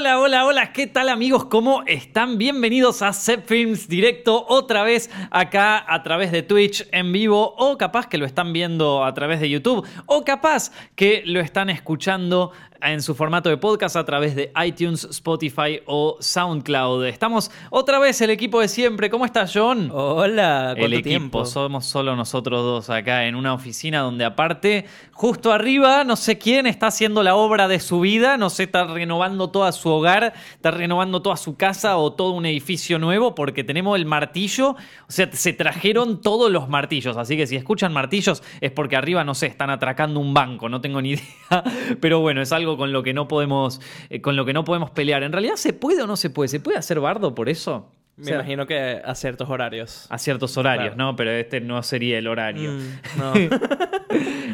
Hola, hola, hola, ¿qué tal amigos? ¿Cómo están? Bienvenidos a Set Films Directo otra vez acá a través de Twitch en vivo o capaz que lo están viendo a través de YouTube o capaz que lo están escuchando en su formato de podcast a través de iTunes, Spotify o SoundCloud. Estamos otra vez el equipo de siempre. ¿Cómo estás, John? Hola, ¿cuánto el equipo, tiempo? somos solo nosotros dos acá en una oficina donde aparte, justo arriba, no sé quién está haciendo la obra de su vida, no sé, está renovando toda su hogar, está renovando toda su casa o todo un edificio nuevo porque tenemos el martillo, o sea, se trajeron todos los martillos, así que si escuchan martillos es porque arriba, no sé, están atracando un banco, no tengo ni idea, pero bueno, es algo con lo que no podemos, eh, con lo que no podemos pelear. ¿En realidad se puede o no se puede? ¿Se puede hacer bardo por eso? Me O sea, imagino que a ciertos horarios. a ciertos horarios, Claro. ¿no? Pero este no sería el horario. Mm, no.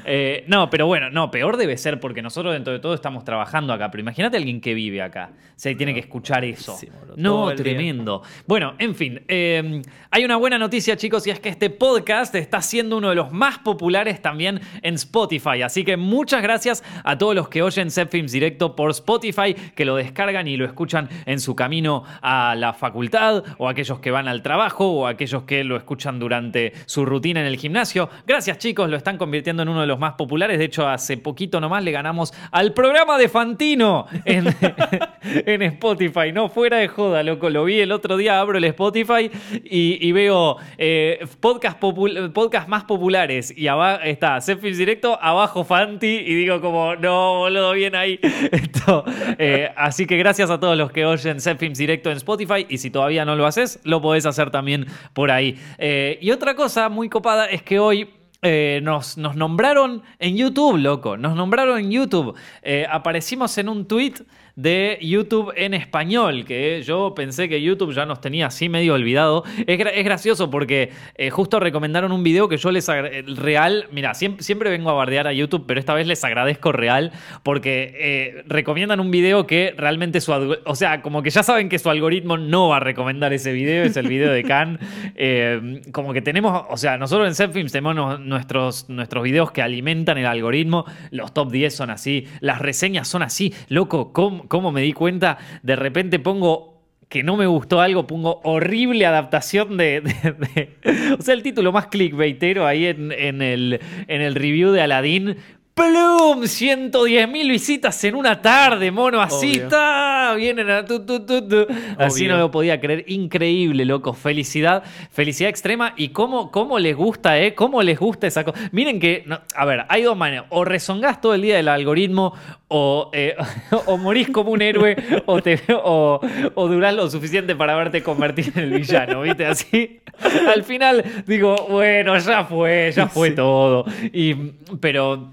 Eh, no, pero bueno, no, peor debe ser porque nosotros dentro de todo estamos trabajando acá. Pero imagínate a alguien que vive acá. O sea, y tiene que escuchar eso. Sí, no, día. tremendo. Bueno, en fin. eh, hay una buena noticia, chicos, y es que este podcast está siendo uno de los más populares también en Spotify. Así que muchas gracias a todos los que oyen Set Films Directo por Spotify, que lo descargan y lo escuchan en su camino a la facultad, o aquellos que van al trabajo, o aquellos que lo escuchan durante su rutina en el gimnasio. Gracias, chicos, lo están convirtiendo en uno de los más populares. De hecho, hace poquito nomás le ganamos al programa de Fantino en, en Spotify. No fuera de joda, loco. Lo vi el otro día, abro el Spotify y, y veo eh, podcast, podcast más populares. Y abajo está Zephyr Directo, abajo Fanti. Y digo, como, no, boludo, bien ahí. Esto, eh, así que gracias a todos los que oyen Zephyr Directo en Spotify. Y si todavía no lo haces, lo podés hacer también por ahí. Eh, y otra cosa muy copada es que hoy. Eh, nos, nos nombraron en YouTube, loco. Nos nombraron en YouTube. Eh, aparecimos en un tweet de YouTube en español, que yo pensé que YouTube ya nos tenía así medio olvidado. Es, es gracioso porque eh, justo recomendaron un video que yo les el real, mira, siempre, siempre vengo a bardear a YouTube, pero esta vez les agradezco real porque eh, recomiendan un video que realmente su, o sea, como que ya saben que su algoritmo no va a recomendar ese video, es el video de Khan. Eh, como que tenemos, o sea, nosotros en Setfilms tenemos nuestros, nuestros videos que alimentan el algoritmo, los top 10 son así, las reseñas son así, loco, ¿cómo, cómo me di cuenta? De repente pongo que no me gustó algo, pongo horrible adaptación de... de- o sea, el título más clickbaitero ahí en, en el, en el review de Aladdin. ¡Plum! 110 mil visitas en una tarde, mono. Así está. Vienen a tu, tu, tu, tu. Así no lo podía creer. Increíble, loco. Felicidad. Felicidad extrema. Y cómo, cómo les gusta, ¿eh? Cómo les gusta esa cosa. Miren que, no, a ver, hay dos maneras. O rezongás todo el día del algoritmo, o, eh, o morís como un héroe, o, te, o, o durás lo suficiente para verte convertir en el villano, ¿viste? Así. Al final digo, bueno, ya fue, ya fue todo. Y, pero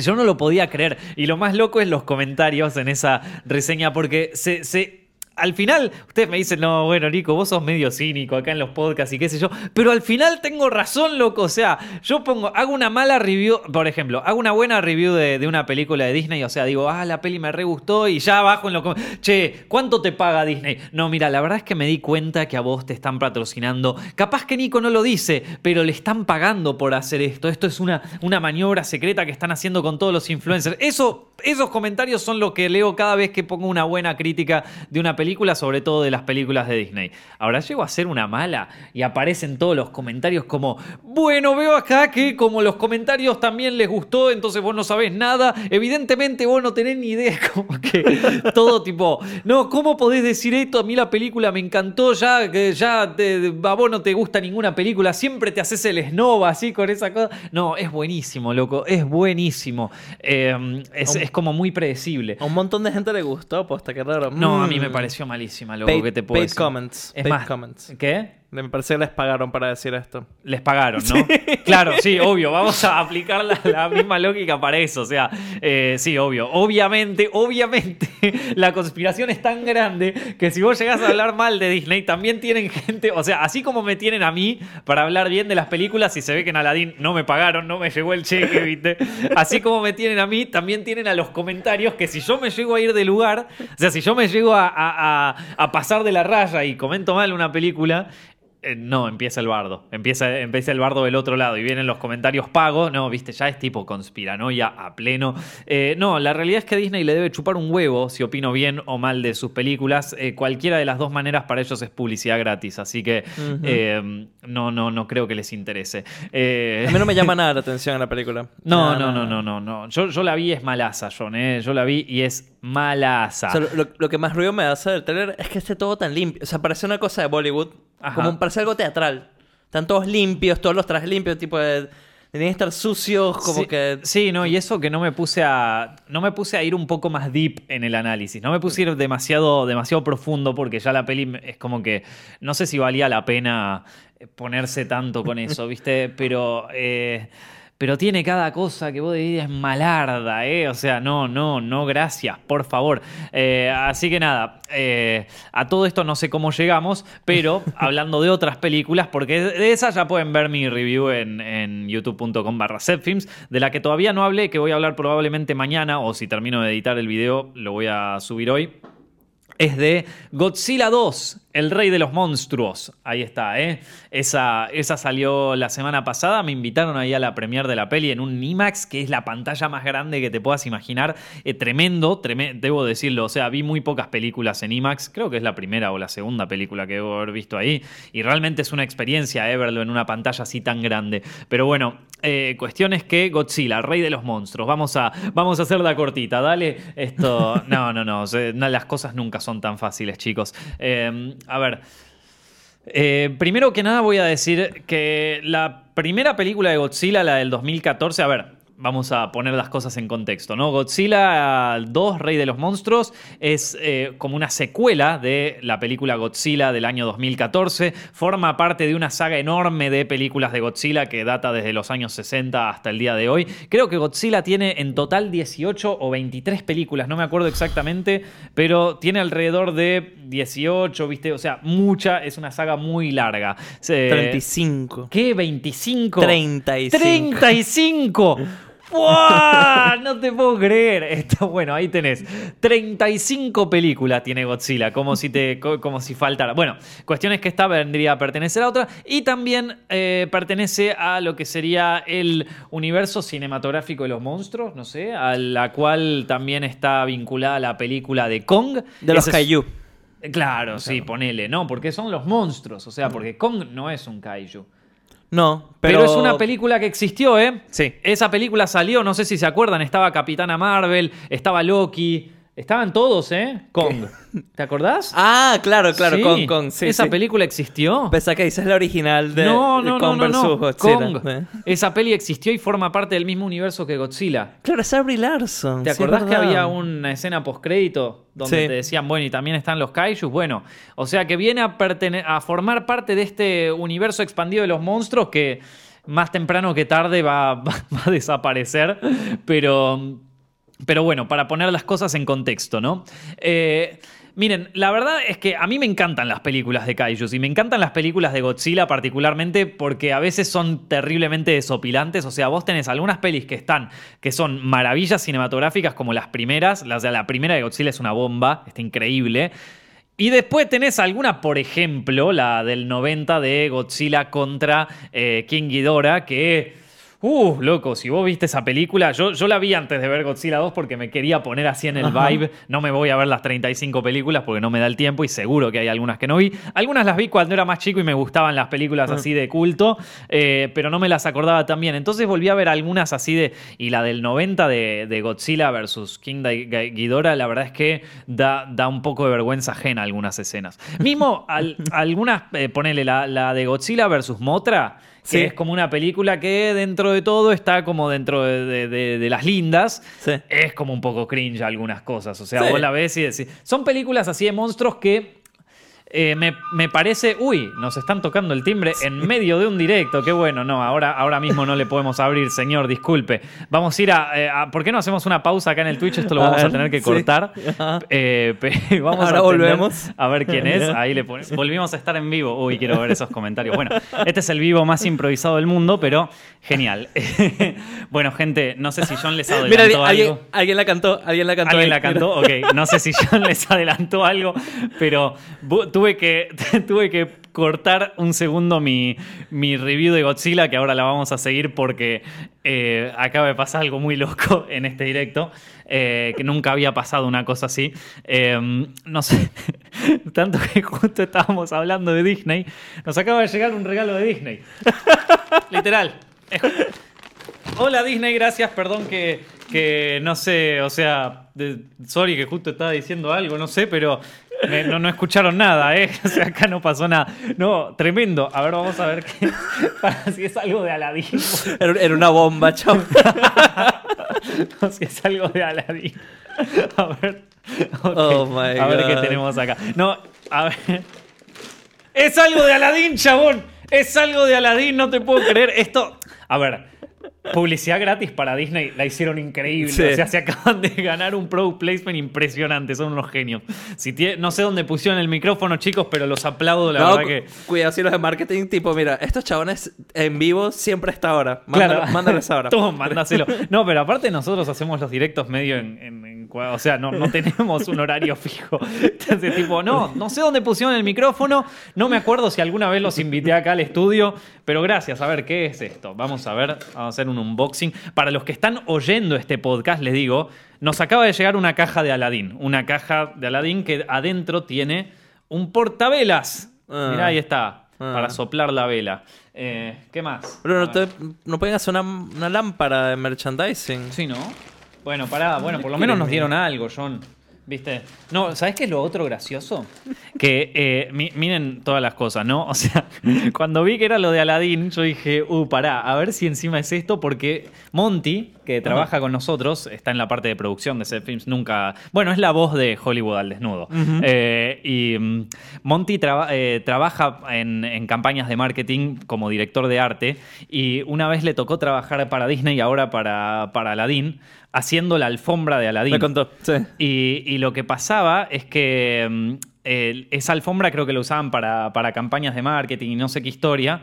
yo no lo podía creer. Y lo más loco es los comentarios en esa reseña, porque se. se- al final, ustedes me dicen, no, bueno, Nico, vos sos medio cínico acá en los podcasts y qué sé yo, pero al final tengo razón, loco. O sea, yo pongo, hago una mala review, por ejemplo, hago una buena review de, una película de Disney, o sea, digo, ah, la peli me re gustó y ya abajo en lo che, ¿cuánto te paga Disney? No, mira, la verdad es que me di cuenta que a vos te están patrocinando. Capaz que Nico no lo dice, pero le están pagando por hacer esto. Esto es una, una maniobra secreta que están haciendo con todos los influencers. Eso, esos comentarios son lo que leo cada vez que pongo una buena crítica de una película, sobre todo de las películas de Disney. Ahora llego a ser una mala y aparecen todos los comentarios como, bueno, veo acá que como los comentarios también les gustó, entonces vos no sabés nada. Evidentemente vos no tenés ni idea, como que todo tipo, no, ¿cómo podés decir esto? A mí la película me encantó, ya que ya te- a vos no te gusta ninguna película, siempre te haces el snob así con esa cosa. No, es buenísimo, loco, es buenísimo. Eh, es, es como muy predecible. A un montón de gente le gustó, pues, qué raro. No, a mí Mm. me pareció malísima, loco, Paid- ¿qué te puedo paid decir? comments, Es paid más, comments. ¿qué? Me parece que les pagaron para decir esto. Les pagaron, ¿no? Claro, sí, obvio. Vamos a aplicar la, la misma lógica para eso. O sea, eh, sí, obvio. Obviamente, obviamente, la conspiración es tan grande que si vos llegás a hablar mal de Disney, también tienen gente. O sea, así como me tienen a mí para hablar bien de las películas y se ve que en Aladdin no me pagaron, no me llegó el cheque, ¿viste? Así como me tienen a mí, también tienen a los comentarios que si yo me llego a ir de lugar, o sea, si yo me llego a, a- a- a pasar de la raya y comento mal una película. Eh, no, empieza el bardo. Empieza, empieza el bardo del otro lado y vienen los comentarios pagos. No, viste, ya es tipo conspiranoia a pleno. Eh, no, la realidad es que Disney le debe chupar un huevo si opino bien o mal de sus películas. Eh, cualquiera de las dos maneras para ellos es publicidad gratis. Así que eh, no, no, no creo que les interese. A mí no me llama nada la atención la película. no, no, no, no, no, no. Yo, yo la vi y es malaza, John. Yo la vi y es malaza. O sea, lo, lo que más ruido me hace del trailer es que esté todo tan limpio. O sea, parece una cosa de Bollywood. Ajá. Como parece algo teatral. Están todos limpios, todos los trajes limpios, tipo de... Tienen que estar sucios, como sí, que... Sí, no, y eso que no me puse a. No me puse a ir un poco más deep en el análisis. No me puse a ir demasiado, demasiado profundo porque ya la peli es como que. No sé si valía la pena ponerse tanto con eso, ¿viste? Pero. eh, pero tiene cada cosa que vos decís es malarda, ¿eh? O sea, no, no, no, gracias, por favor. Eh, así que nada, eh, a todo esto no sé cómo llegamos, pero hablando de otras películas, porque de esas ya pueden ver mi review en, en youtube.com barra setfilms, de la que todavía no hablé, que voy a hablar probablemente mañana, o si termino de editar el video, lo voy a subir hoy. Es de Godzilla 2, el rey de los monstruos. Ahí está, ¿eh? Esa, esa salió la semana pasada. Me invitaron ahí a la premiere de la peli en un IMAX, que es la pantalla más grande que te puedas imaginar. Eh, tremendo, treme- debo decirlo. O sea, vi muy pocas películas en IMAX. Creo que es la primera o la segunda película que debo haber visto ahí. Y realmente es una experiencia, ¿eh? Verlo en una pantalla así tan grande. Pero bueno, eh, cuestión es que Godzilla, rey de los monstruos. Vamos a, vamos a hacerla cortita, dale. Esto. No, no, no. no, las cosas nunca son tan fáciles, chicos. Eh, a ver. Eh, primero que nada voy a decir que la primera película de Godzilla, la del 2014, a ver, vamos a poner las cosas en contexto, ¿no? Godzilla 2, Rey de los Monstruos, es eh, como una secuela de la película Godzilla del año 2014, forma parte de una saga enorme de películas de Godzilla que data desde los años 60 hasta el día de hoy. Creo que Godzilla tiene en total 18 o 23 películas, no me acuerdo exactamente, pero tiene alrededor de 18, ¿viste? O sea, mucha, es una saga muy larga. Se- 35. ¿Qué? ¿25? 35. 35. ¡Buah! No te puedo creer. Esto, bueno, ahí tenés. 35 películas tiene Godzilla, como si, te, co- como si faltara. Bueno, cuestión es que esta vendría a pertenecer a otra y también eh, pertenece a lo que sería el universo cinematográfico de los monstruos, no sé, a la cual también está vinculada la película de Kong. De los Kaiju. Claro, sí, ponele, ¿no? Porque son los monstruos, o sea, porque Kong no es un kaiju. No, Pero, pero... es una película que existió, ¿eh? Sí. Esa película salió, no sé si se acuerdan, estaba Capitana Marvel, estaba Loki, estaban todos, ¿eh? Kong. ¿Te acordás? Ah, claro, claro, Sí. con, con, sí, Esa sí. película existió. Pensé que dices la original de, no, no, no, Kong no, no. versus Godzilla. Kong. ¿eh? Esa peli existió y forma parte del mismo universo que Godzilla. Claro, es Brie Larson. ¿Te acordás es que había una escena postcrédito donde te decían, bueno, y también están los kaijus? Bueno, o sea que viene a, formar parte de este universo expandido de los monstruos que más temprano que tarde va, va- va a desaparecer, pero, pero bueno, para poner las cosas en contexto, ¿no? Eh, Miren, la verdad es que a mí me encantan las películas de Kaijus y me encantan las películas de Godzilla particularmente porque a veces son terriblemente desopilantes. O sea, vos tenés algunas pelis que están, que son maravillas cinematográficas como las primeras. La, la primera de Godzilla es una bomba, está increíble. Y después tenés alguna, por ejemplo, la del 90 de Godzilla contra eh, King Ghidorah, que... Uh, loco, si vos viste esa película, yo, yo la vi antes de ver Godzilla 2 porque me quería poner así en el Ajá. vibe. No me voy a ver las 35 películas porque no me da el tiempo y seguro que hay algunas que no vi. Algunas las vi cuando era más chico y me gustaban las películas así de culto, eh, pero no me las acordaba tan bien. Entonces volví a ver algunas así de... Y la del 90 de, de Godzilla versus King Ghid- Ghidorah, la verdad es que da, da un poco de vergüenza ajena algunas escenas. Mismo al- algunas, eh, ponele la, la de Godzilla versus Motra, que Sí. es como una película que dentro de todo está como dentro de, de- de- de las lindas. Sí. Es como un poco cringe algunas cosas. O sea, Sí. vos la ves y decís. Son películas así de monstruos que. Eh, me, me parece. Uy, nos están tocando el timbre en medio de un directo. Qué bueno. No, ahora, ahora mismo no le podemos abrir, señor. Disculpe. Vamos a ir a, eh, a- ¿Por qué no hacemos una pausa acá en el Twitch? Esto lo A vamos a tener que cortar. Eh, vamos Ahora a volvemos. A ver quién es. Ahí le ponemos. Volvimos a estar en vivo. Uy, quiero ver esos comentarios. Bueno, este es el vivo más improvisado del mundo, pero genial. bueno, gente, no sé si John les adelantó Mira, alguien, algo. alguien, la cantó, alguien la cantó. ¿Alguien ahí, la mira. cantó? Ok, no sé si John les adelantó algo, pero bu- tuve que, tuve que cortar un segundo mi, mi review de Godzilla, que ahora la vamos a seguir porque eh, acaba de pasar algo muy loco en este directo, eh, que nunca había pasado una cosa así. Eh, no sé, tanto que justo estábamos hablando de Disney, nos acaba de llegar un regalo de Disney. Literal. Hola Disney, gracias, perdón que, que no sé, o sea, de- sorry que justo estaba diciendo algo, no sé, pero no, no escucharon nada, ¿eh? O sea, acá no pasó nada. No, tremendo. A ver, vamos a ver qué, para si es algo de Aladdin. Era, era una bomba, chao. No, si es algo de Aladdin. A ver. Oh my A ver qué God. tenemos acá. No, a ver. Es algo de Aladdin, chabón. Es algo de Aladdin, no te puedo creer. Esto. A ver. Publicidad gratis para Disney, la hicieron increíble. Sí. O sea, se acaban de ganar un product placement impresionante. Son unos genios. Si tie- no sé dónde pusieron el micrófono, chicos, pero los aplaudo, la no, verdad que. cuidado si los de marketing, tipo, mira, estos chabones en vivo siempre a esta hora. Mándalo, Claro. Mándales ahora. Tú, mándaselo. No, pero aparte nosotros hacemos los directos medio en... o sea, no, no tenemos un horario fijo. Entonces, tipo, no, no sé dónde pusieron el micrófono. No me acuerdo si alguna vez los invité acá al estudio. Pero gracias. A ver, ¿qué es esto? Vamos a ver. Vamos a hacer un unboxing. Para los que están oyendo este podcast, les digo, nos acaba de llegar una caja de Aladdin. Una caja de Aladdin que adentro tiene un portavelas. Ah. Mirá, ahí está. Ah. Para soplar la vela. Eh, ¿Qué más? Pero no, te- no pueden hacer una, una lámpara de merchandising. Sí, ¿no? Bueno, pará, bueno, por lo menos nos dieron algo, John. ¿Viste? No, ¿sabes qué es lo otro gracioso? Que eh, mi- miren todas las cosas, ¿no? O sea, cuando vi que era lo de Aladdin, yo dije, uh, pará, a ver si encima es esto, porque Monty, que trabaja con nosotros, está en la parte de producción de Set Films, nunca. Bueno, es la voz de Hollywood al desnudo. Eh, y mm, Monty traba- eh, trabaja en, en campañas de marketing como director de arte, y una vez le tocó trabajar para Disney y ahora para, para Aladdin, haciendo la alfombra de Aladdin. Me contó. Sí. Y, y lo que pasaba es que mm, esa alfombra creo que la usaban para, para campañas de marketing y no sé qué historia.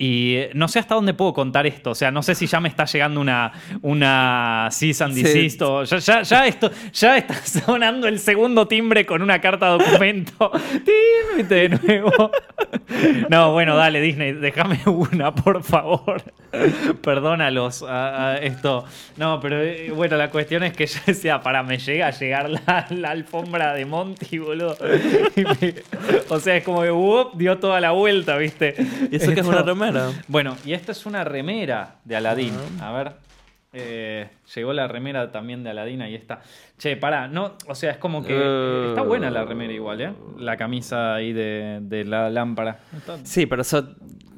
Y no sé hasta dónde puedo contar esto. O sea, no sé si ya me está llegando una, una cease and Sí. o ya, ya, ya esto, ya está sonando el segundo timbre con una carta documento. Tin, de nuevo. No, bueno, dale, Disney, déjame una, por favor. Perdónalos a, a esto. No, pero eh, bueno, la cuestión es que yo decía, para, me llega a llegar la, la alfombra de Monty, boludo. Me- o sea, es como que whoop, dio toda la vuelta, ¿viste? ¿Y eso que es Esto- una Bueno, y esta es una remera de Aladdin. A ver. eh, llegó la remera también de Aladdin, ahí está. Che, pará, no, o sea, es como que eh, está buena la remera igual, ¿eh? La camisa ahí de, de la lámpara. Está- Sí, pero son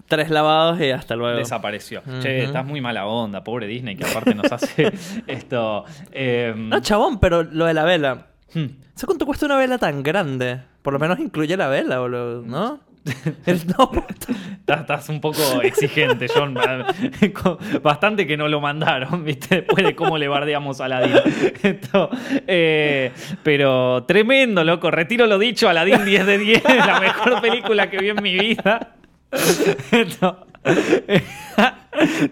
tres lavados y hasta luego. desapareció. Che, estás muy mala onda, pobre Disney, que aparte nos hace esto. eh, No, chabón, pero lo de la vela. hmm. ¿Sabes cuánto cuesta una vela tan grande? Por lo menos incluye la vela, boludo, ¿no? El- no, Estás, estás un poco exigente, John. Bastante que no lo mandaron, ¿viste? Después de cómo le bardeamos a. Esto, eh, pero tremendo, loco. Retiro lo dicho, Aladdin 10 de 10, la mejor película que vi en mi vida. Esto,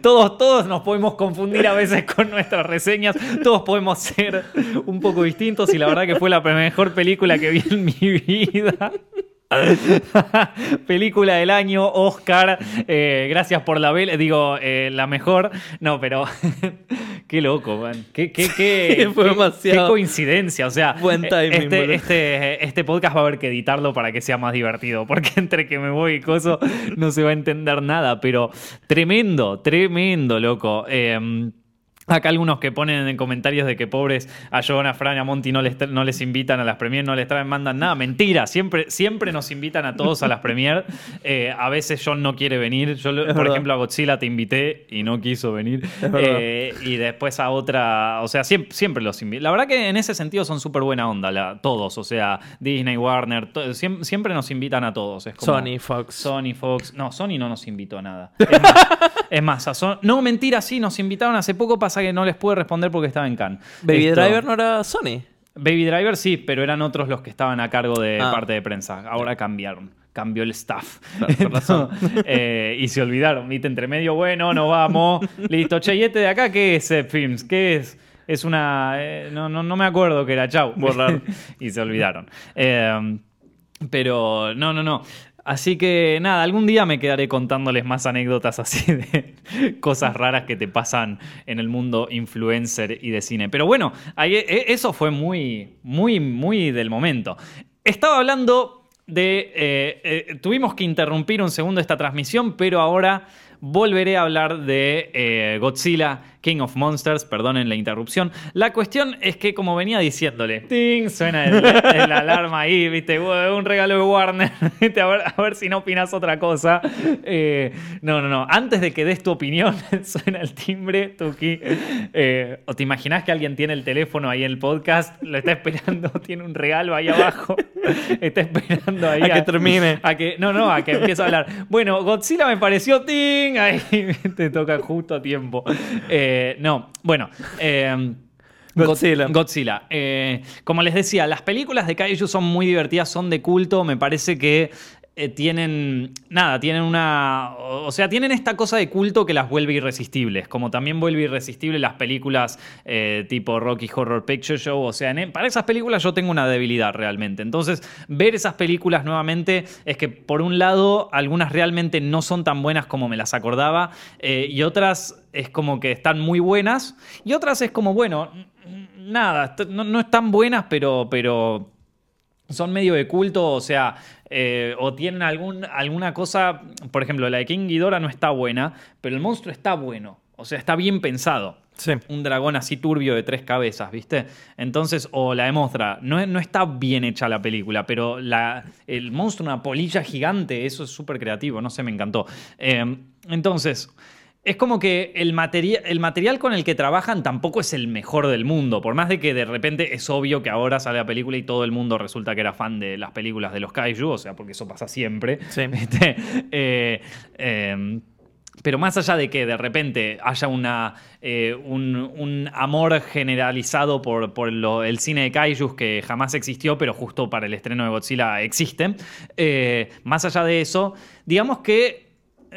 Todos, todos nos podemos confundir a veces con nuestras reseñas. Todos podemos ser un poco distintos y la verdad que fue la mejor película que vi en mi vida. Película del año, Oscar. eh, gracias por la vela. Digo, eh, la mejor. No, pero. qué loco, man. Qué, qué, qué, Fue qué- demasiado. qué coincidencia. O sea, Buen eh, timing, este, este, este podcast va a haber que editarlo para que sea más divertido. Porque entre que me voy y coso, no se va a entender nada. Pero tremendo, tremendo, loco. Eh, Acá algunos que ponen en comentarios de que pobres a Joan, a Fran a Monty no les, no les invitan a las premier, no les traen, mandan nada. Mentira, siempre, siempre nos invitan a todos a las premier. Eh, a veces John no quiere venir. Yo, Es por verdad. ejemplo, a Godzilla te invité y no quiso venir. Eh, y después a otra, o sea, siempre, siempre los invito. La verdad que en ese sentido son súper buena onda, la- todos. O sea, Disney, Warner, to- siem- siempre, nos invitan a todos. Es como- Sony, Fox. Sony, Fox. No, Sony no nos invitó a nada. Es más, es más, a Son- no, mentira, sí, nos invitaron hace poco, pasa que no les pude responder porque estaba en Cannes. Baby Esto- Driver no era Sony. Baby Driver sí, pero eran otros los que estaban a cargo de Ah. parte de prensa. Ahora cambiaron. Cambió el staff. Claro, con razón. Eh, y se olvidaron, ¿viste? Entre medio, bueno, nos vamos. Listo, che, ¿y este de acá qué es, eh, Films? ¿Qué es? Es una. eh, no, no, no me acuerdo qué era, chau. Borrar. y se olvidaron. Pero, no, no, no. Así que nada, algún día me quedaré contándoles más anécdotas así de cosas raras que te pasan en el mundo influencer y de cine. Pero bueno, e- eso fue muy, muy, muy del momento. Estaba hablando de... eh, eh, tuvimos que interrumpir un segundo esta transmisión, pero ahora volveré a hablar de eh, Godzilla, King of Monsters, perdonen la interrupción. La cuestión es que, como venía diciéndole, ¡ting! suena el, el alarma ahí, ¿viste? Un regalo de Warner, ¿viste? A ver, a ver si no opinas otra cosa. Eh, no, no, no. Antes de que des tu opinión, suena el timbre, Tuki. Eh, ¿O te imaginas que alguien tiene el teléfono ahí en el podcast? Lo está esperando, tiene un regalo ahí abajo. Está esperando ahí A que termine. a que, no, no, a que empiece a hablar. Bueno, Godzilla me pareció ting. Ahí te toca justo a tiempo. Eh, no, bueno. eh, Godzilla. God- Godzilla. Eh, como les decía, las películas de Kaiju son muy divertidas, son de culto. Me parece que eh, tienen. Nada, tienen una. O sea, tienen esta cosa de culto que las vuelve irresistibles. Como también vuelve irresistible las películas eh, tipo Rocky Horror Picture Show. O sea, en- para esas películas yo tengo una debilidad realmente. Entonces, ver esas películas nuevamente es que, por un lado, algunas realmente no son tan buenas como me las acordaba. eh, y otras es como que están muy buenas. Y otras es como, bueno, nada, no, no están buenas, pero. pero son medio de culto, o sea, eh, o tienen algún, alguna cosa, por ejemplo, la de King Ghidorah no está buena, pero el monstruo está bueno, o sea, está bien pensado. Sí. Un dragón así turbio de tres cabezas, ¿viste? Entonces, o la de Mothra, no, no está bien hecha la película, pero la, el monstruo, una polilla gigante, eso es súper creativo, no sé, me encantó. Eh, entonces, es como que el, materia- el material con el que trabajan tampoco es el mejor del mundo. Por más de que de repente es obvio que ahora sale la película y todo el mundo resulta que era fan de las películas de los kaiju, o sea, porque eso pasa siempre. Sí. ¿viste? Eh, eh, pero más allá de que de repente haya una, eh, un, un amor generalizado por, por lo- el cine de kaijus que jamás existió, pero justo para el estreno de Godzilla existe, eh, más allá de eso, digamos que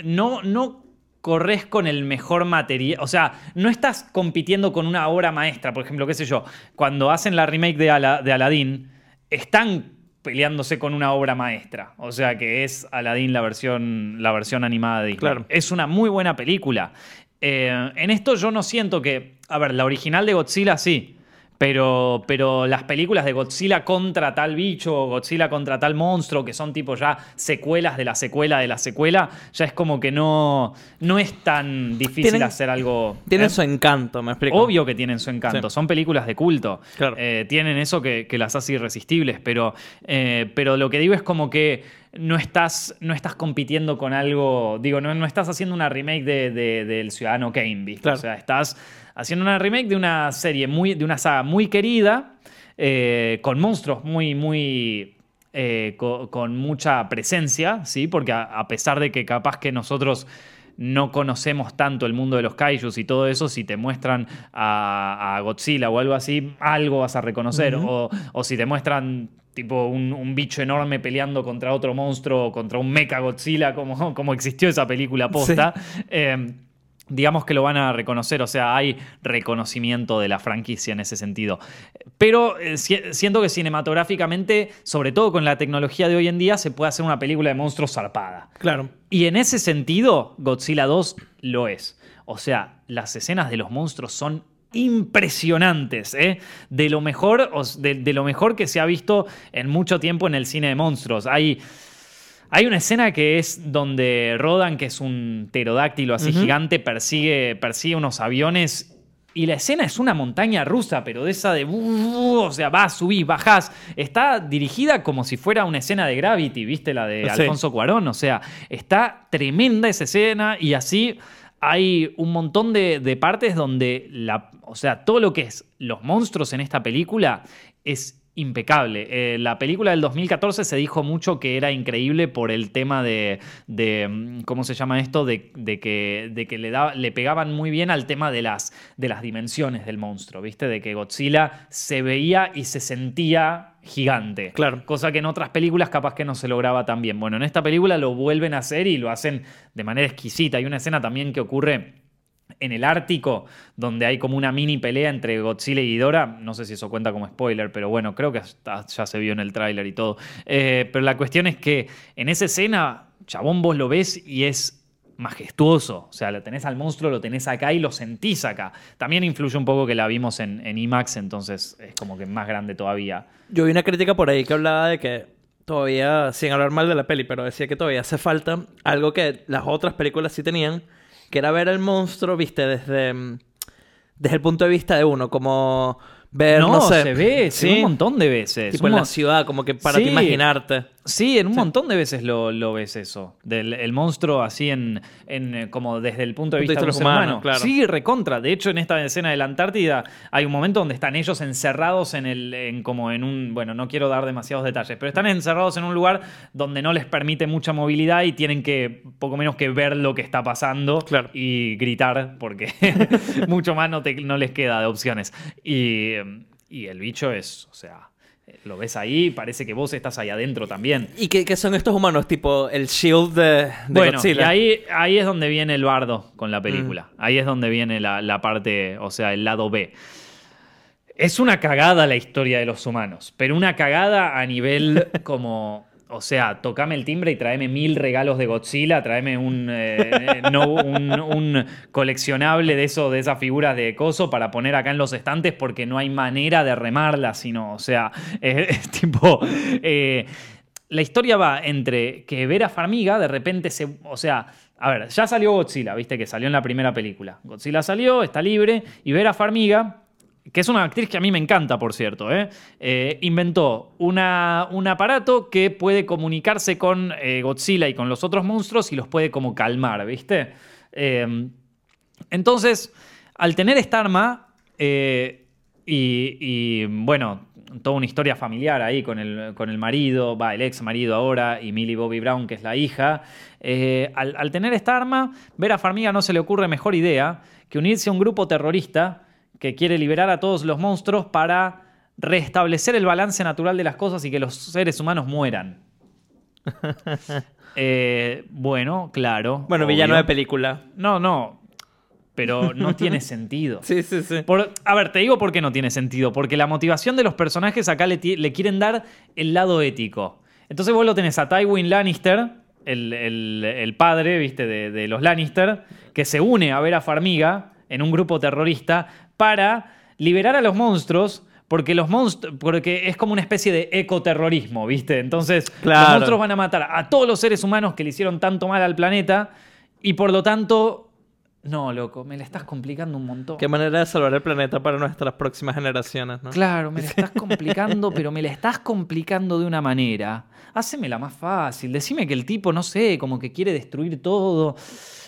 no, no corres con el mejor material. O sea, no estás compitiendo con una obra maestra. Por ejemplo, qué sé yo, cuando hacen la remake de, Ala- de Aladdin, están peleándose con una obra maestra. O sea, que es Aladdin la versión, la versión animada de Disney. Claro. Es una muy buena película. Eh, en esto yo no siento que. A ver, la original de Godzilla sí. Pero, pero las películas de Godzilla contra tal bicho, o Godzilla contra tal monstruo, que son tipo ya secuelas de la secuela de la secuela, ya es como que no, no es tan difícil Tienen- hacer algo. Tiene ¿eh? su encanto, me explico. Obvio que tienen su encanto, Sí. son películas de culto. Claro. Eh, tienen eso que, que las hace irresistibles, pero, eh, pero lo que digo es como que no estás, no estás compitiendo con algo, digo, no, no estás haciendo una remake de, de- del Ciudadano Kane, ¿viste? Claro. O sea, estás haciendo una remake de una serie, muy, de una saga muy querida, eh, con monstruos muy, muy... eh, co- con, mucha presencia, ¿sí? Porque a, a pesar de que capaz que nosotros no conocemos tanto el mundo de los kaijus y todo eso, si te muestran a, a Godzilla o algo así, algo vas a reconocer. o, o si te muestran tipo un, un bicho enorme peleando contra otro monstruo, contra un mecha Godzilla, como, como existió esa película posta. eh, digamos que lo van a reconocer, o sea, hay reconocimiento de la franquicia en ese sentido. Pero eh, si- siento que cinematográficamente, sobre todo con la tecnología de hoy en día, se puede hacer una película de monstruos zarpada. Claro. Y en ese sentido, Godzilla 2 lo es. O sea, las escenas de los monstruos son impresionantes, ¿eh? De lo mejor, de lo mejor que se ha visto en mucho tiempo en el cine de monstruos. Hay. Hay una escena que es donde Rodan, que es un pterodáctilo así gigante, persigue, persigue unos aviones. Y la escena es una montaña rusa, pero de esa de. O sea, vas, subís, bajás. Está dirigida como si fuera una escena de Gravity, ¿viste? La de Sí. Alfonso Cuarón. O sea, está tremenda esa escena y así hay un montón de, de partes donde la, o sea, todo lo que es los monstruos en esta película es impecable. Eh, la película del 2014 se dijo mucho que era increíble por el tema de, de, mm, ¿cómo se llama esto? De, de que, de que le, daba- le pegaban muy bien al tema de las, de las dimensiones del monstruo, ¿viste? De que Godzilla se veía y se sentía gigante. Claro. Cosa que en otras películas capaz que no se lograba tan bien. Bueno, en esta película lo vuelven a hacer y lo hacen de manera exquisita. Hay una escena también que ocurre en el Ártico, donde hay como una mini pelea entre Godzilla y Ghidorah. No sé si eso cuenta como spoiler, pero bueno, creo que ya se vio en el tráiler y todo. Eh, pero la cuestión es que en esa escena, chabón, vos lo ves y es majestuoso. O sea, lo tenés al monstruo, lo tenés acá y lo sentís acá. También influye un poco que la vimos en, en IMAX, entonces es como que más grande todavía. Yo vi una crítica por ahí que hablaba de que todavía, sin hablar mal de la peli, pero decía que todavía hace falta algo que las otras películas sí tenían, que era ver al monstruo, viste, desde, mm, desde el punto de vista de uno, como ver, no, No, sé. se ve, se ve ¿sí? un montón de veces. Tipo Un en la ciudad, como que para Sí. imaginarte. Sí, en un montón de veces lo, lo ves eso. Del el monstruo así en, en, eh, como desde el punto de vista de los humanos, humano. claro. Sí, recontra. De hecho, en esta escena de la Antártida hay un momento donde están ellos encerrados en el, en como en un, bueno, no quiero dar demasiados detalles, pero están encerrados en un lugar donde no les permite mucha movilidad y tienen que poco menos que ver lo que está pasando Claro. y gritar porque mucho más no, te- no les queda de opciones. Y, y el bicho es, o sea, lo ves ahí, parece que vos estás ahí adentro también. ¿Y qué, qué son estos humanos? Tipo el shield de, de Bueno, Godzilla. y ahí, ahí es donde viene el bardo con la película. Ahí es donde viene la, la parte, o sea, el lado B. Es una cagada la historia de los humanos, pero una cagada a nivel como, o sea, tocame el timbre y tráeme mil regalos de Godzilla, tráeme un, eh, no, un, un coleccionable de eso, de esas figuras de coso para poner acá en los estantes porque no hay manera de remarla, sino, o sea, es tipo... eh, la historia va entre que Vera Farmiga de repente se. O sea, a ver, ya salió Godzilla, viste que salió en la primera película. Godzilla salió, está libre, y Vera Farmiga, que es una actriz que a mí me encanta, por cierto, ¿eh? Eh, inventó un aparato que puede comunicarse con eh, Godzilla y con los otros monstruos y los puede como calmar, ¿viste? Eh, entonces, al tener esta arma, y, bueno, toda una historia familiar ahí con el, con el marido, va, el ex marido ahora, y Millie Bobby Brown, que es la hija, al, al tener esta arma, Vera Farmiga no se le ocurre mejor idea que unirse a un grupo terrorista que quiere liberar a todos los monstruos para restablecer el balance natural de las cosas y que los seres humanos mueran. Eh, bueno, claro. Bueno, obvio. villano de película. No, no. Pero no tiene sentido. Sí, sí, sí. Por- a ver, te digo por qué no tiene sentido. Porque la motivación de los personajes acá le, le quieren dar el lado ético. Entonces vos lo tenés a Tywin Lannister, el, el- el padre, viste, de, de los Lannister, que se une a ver a Farmiga en un grupo terrorista para liberar a los monstruos. Porque los monstruos. Porque es como una especie de ecoterrorismo, ¿viste? Entonces, Claro. los monstruos van a matar a todos los seres humanos que le hicieron tanto mal al planeta. Y por lo tanto. No, loco, me la estás complicando un montón. Qué manera de salvar el planeta para nuestras próximas generaciones, ¿no? Claro, me la estás complicando, pero me la estás complicando de una manera. Hacemela más fácil. Decime que el tipo, no sé, como que quiere destruir todo.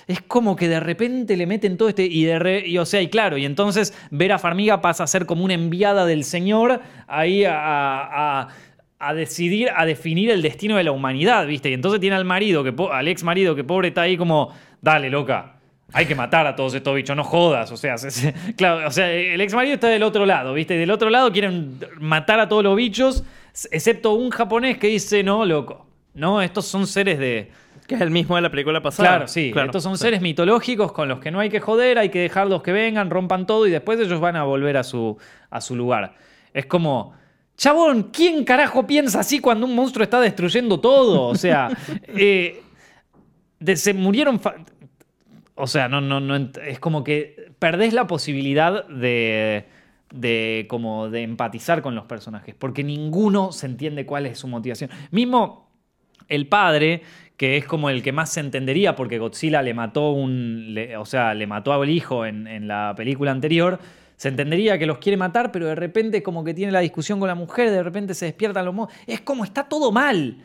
Es como que de repente le meten todo este. Y, de y, o sea, y claro, y entonces Vera Farmiga pasa a ser como una enviada del Señor ahí a. a- a decidir, a definir el destino de la humanidad, ¿viste? Y entonces tiene al marido, que al ex marido, que pobre está ahí como, dale, loca, hay que matar a todos estos bichos, no jodas. O sea, se- se- claro, o sea, el ex marido está del otro lado, ¿viste? Del otro lado quieren matar a todos los bichos, excepto un japonés que dice, no, loco. No, estos son seres de. Que es el mismo de la película pasada. Claro, sí. estos son seres mitológicos con los que no hay que joder, hay que dejarlos que vengan, rompan todo y después ellos van a volver a su, a su lugar. Es como. Chabón, ¿quién carajo piensa así cuando un monstruo está destruyendo todo? O sea, eh, de- se murieron. O sea, no, no, no. Es como que perdés la posibilidad de. de como de empatizar con los personajes. Porque ninguno se entiende cuál es su motivación. Mismo el padre, que es como el que más se entendería porque Godzilla le mató un. o sea, le mató al hijo en, la película anterior. Se entendería que los quiere matar, pero de repente como que tiene la discusión con la mujer, de repente se despiertan los monstruos. Es como está todo mal.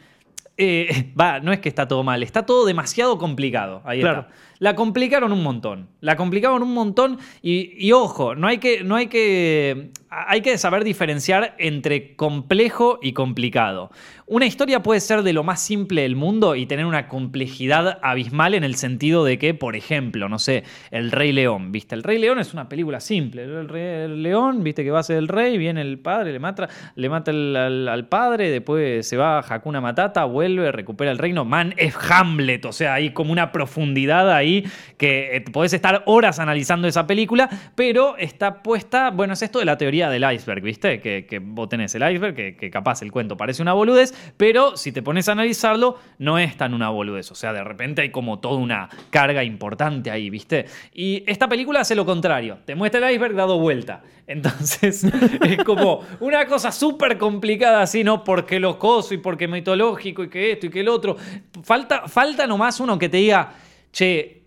Eh, va, no es que está todo mal, está todo demasiado complicado. Ahí Claro. está. La complicaron un montón. La complicaron un montón y, y ojo, no hay, que, no hay que hay que saber diferenciar entre complejo y complicado. Una historia puede ser de lo más simple del mundo y tener una complejidad abismal en el sentido de que, por ejemplo, no sé, El Rey León, ¿viste? El Rey León es una película simple. El Rey León, ¿viste? Que va a ser el rey, viene el padre, le mata, le mata al, padre, después se va a Hakuna Matata, vuelve, recupera el reino. Man, es Hamlet, o sea, hay como una profundidad ahí que eh, podés estar horas analizando esa película, pero está puesta, bueno, es esto de la teoría del iceberg, ¿viste? Que, que vos tenés el iceberg, que, que capaz el cuento parece una boludez, pero si te pones a analizarlo, no es tan una boludez. O sea, de repente hay como toda una carga importante ahí, ¿viste? Y esta película hace lo contrario. Te muestra el iceberg dado vuelta. Entonces, es como una cosa súper complicada así, ¿no? Porque locoso y porque mitológico y que esto y que el otro. Falta, falta nomás uno que te diga, che,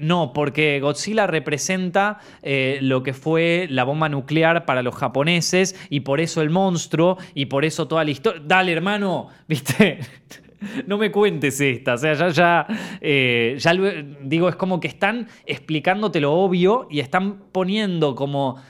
no, porque Godzilla representa eh, lo que fue la bomba nuclear para los japoneses y por eso el monstruo y por eso toda la historia. Dale, hermano, ¿viste? no me cuentes esta. O sea, ya, ya, eh, ya digo, es como que están explicándote lo obvio y están poniendo como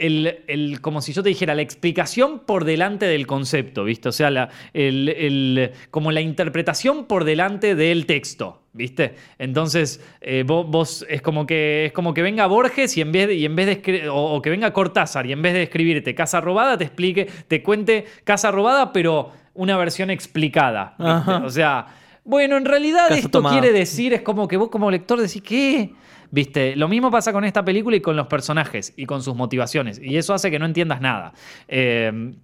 el, como si yo te dijera, la explicación por delante del concepto, ¿viste? O sea, la, el, como la interpretación por delante del texto, ¿viste? Entonces, eh, vos, es, como que, es como que venga Borges y en vez de, y en vez de o, que venga Cortázar y en vez de escribirte Casa Robada, te explique, te cuente Casa Robada, pero una versión explicada, O sea, bueno, en realidad esto quiere decir, es como que vos como lector decís, ¿qué? ¿Viste? Lo mismo pasa con esta película y con los personajes y con sus motivaciones. Y eso hace que no entiendas nada. Eh,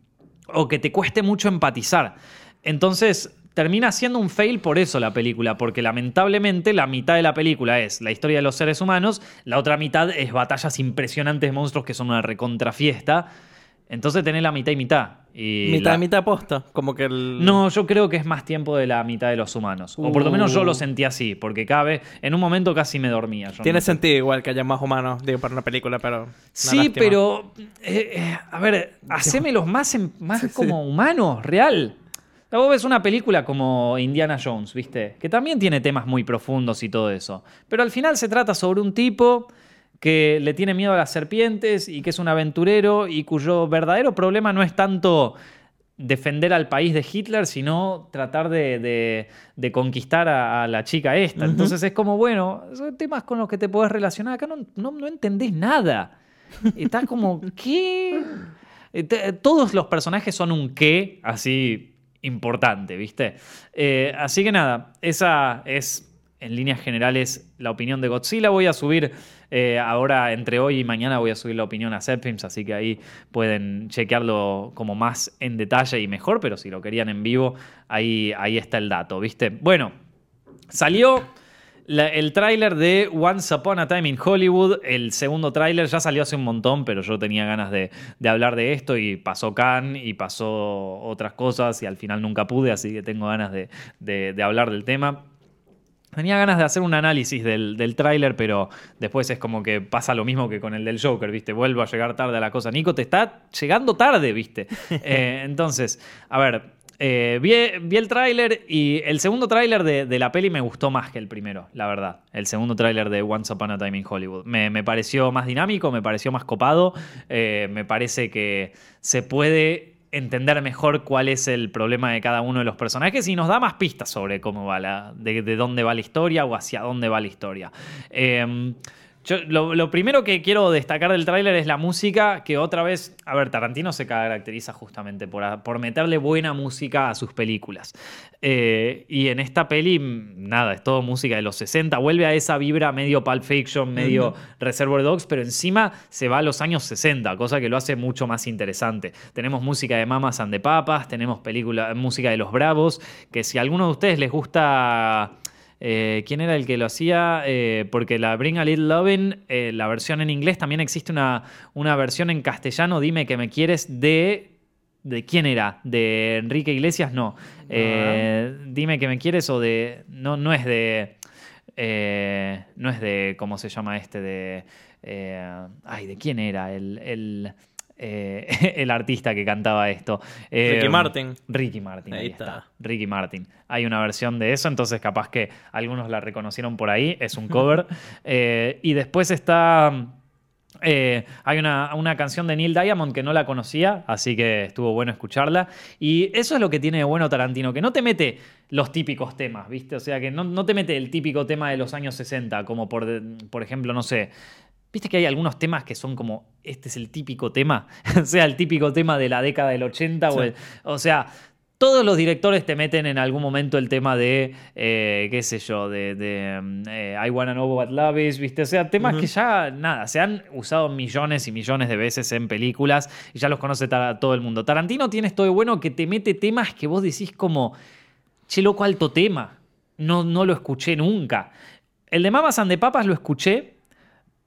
o que te cueste mucho empatizar. Entonces, termina siendo un fail por eso la película, porque lamentablemente la mitad de la película es la historia de los seres humanos, la otra mitad es batallas impresionantes de monstruos que son una recontrafiesta. Entonces tenés la mitad y mitad. Y mitad y mitad aposta, como que el... No, yo creo que es más tiempo de la mitad de los humanos. O por lo menos yo lo uh. sentí así, porque cabe, en un momento casi me dormía. Tiene sentido igual que haya más humanos, digo, para una película, pero... Sí, pero... Eh, eh, a ver, hacémelos más, más como humanos, real. vos ves una película como Indiana Jones, ¿viste? Que también tiene temas muy profundos y todo eso. Pero al final se trata sobre un tipo que le tiene miedo a las serpientes y que es un aventurero y cuyo verdadero problema no es tanto defender al país de Hitler, sino tratar de, conquistar a, la chica esta. Entonces es como, bueno, son temas con los que te puedes relacionar. Acá no, no, entendés nada. Estás como, ¿qué? Eh, todos los personajes son un qué, así importante, ¿viste? Eh, así que nada, esa es en líneas generales la opinión de Godzilla. Voy a subir eh, ahora entre hoy y mañana voy a subir la opinión a Zepfilms, así que ahí pueden chequearlo como más en detalle y mejor, pero si lo querían en vivo, ahí, ahí está el dato, ¿viste? Bueno, salió el tráiler de Once Upon a Time in Hollywood, el segundo tráiler ya salió hace un montón, pero yo tenía ganas de, hablar de esto y pasó Khan y pasó otras cosas y al final nunca pude, así que tengo ganas de hablar del tema. Tenía ganas de hacer un análisis del, del tráiler, pero después es como que pasa lo mismo que con el del Joker, ¿viste? Vuelvo a llegar tarde a la cosa. Nico, te está llegando tarde, ¿viste? Eh, entonces, a ver, eh, vi, el tráiler y el segundo tráiler de, la peli me gustó más que el primero, la verdad. El segundo tráiler de Once Upon a Time in Hollywood. Me, pareció más dinámico, me pareció más copado, eh, me parece que se puede entender mejor cuál es el problema de cada uno de los personajes y nos da más pistas sobre cómo va la, de, dónde va la historia o hacia dónde va la historia. Em, lo, primero que quiero destacar del tráiler es la música, que otra vez, a ver, Tarantino se caracteriza justamente por, por meterle buena música a sus películas. Eh, y en esta peli, nada, es todo música de los 60, vuelve a esa vibra medio Pulp Fiction, medio Reservoir Dogs, pero encima se va a los años 60, cosa que lo hace mucho más interesante. Tenemos música de Mamas and the Papas, tenemos película, música de Los Bravos, que si a alguno de ustedes les gusta eh, ¿Quién era el que lo hacía? Eh, porque la Bring a Little Lovin', eh, la versión en inglés, también existe una, una versión en castellano, Dime que me quieres, de... ¿De quién era? ¿De Enrique Iglesias? No. Dime que me quieres o de... No, no es de... no es de... ¿Cómo se llama este? De... ay, ¿de quién era? el eh, el artista que cantaba esto. Ricky eh, Martin. Ricky Martin, ahí, está. Ricky Martin. Hay una versión de eso, entonces capaz que algunos la reconocieron por ahí, es un cover. Eh, y después está Eh, hay una, una canción de Neil Diamond que no la conocía, así que estuvo bueno escucharla. Y eso es lo que tiene de bueno Tarantino, que no te mete los típicos temas, ¿viste? O sea, que no, no te mete el típico tema de los años 60, como por, por ejemplo, no sé. ¿Viste que hay algunos temas que son como, este es el típico tema? o sea, el típico tema de la década del 80 o, el- o sea... Todos los directores te meten en algún momento el tema de, eh, qué sé yo, de, de, mm, eh, I Wanna Know What Love Is, ¿viste? O sea, temas que ya, nada, se han usado millones y millones de veces en películas y ya los conoce todo el mundo. Tarantino tiene esto de bueno que te mete temas que vos decís como, che, loco, alto tema. No, no lo escuché nunca. El de Mamas and the Papas lo escuché,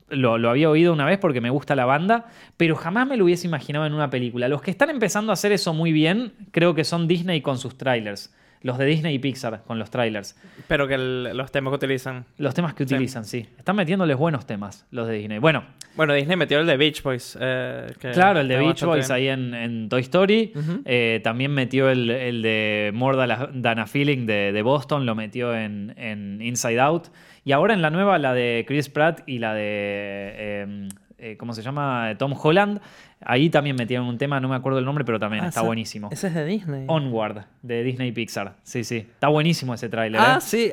lo, había oído una vez porque me gusta la banda, pero jamás me lo hubiese imaginado en una película. Los que están empezando a hacer eso muy bien, creo que son Disney con sus trailers. Los de Disney y Pixar con los trailers. Pero que el- los temas que utilizan. Los temas que utilizan, sí. Están metiéndoles buenos temas, los de Disney. Bueno, Bueno, Disney metió el de Beach Boys. eh, que claro, el de Beach Boys bien. ahí en, en Toy Story. Eh, también metió el, el de More Than a- Than a Feeling de, de Boston, lo metió en, en Inside Out. Y ahora en la nueva, la de Chris Pratt y la de. eh, eh, ¿Cómo se llama? Tom Holland. Ahí también metieron un tema, no me acuerdo el nombre, pero también Ah, está ese- buenísimo. Ese es de Disney. Onward, de Disney Pixar. Sí, sí. Está buenísimo ese tráiler. Ah, ¿eh? sí.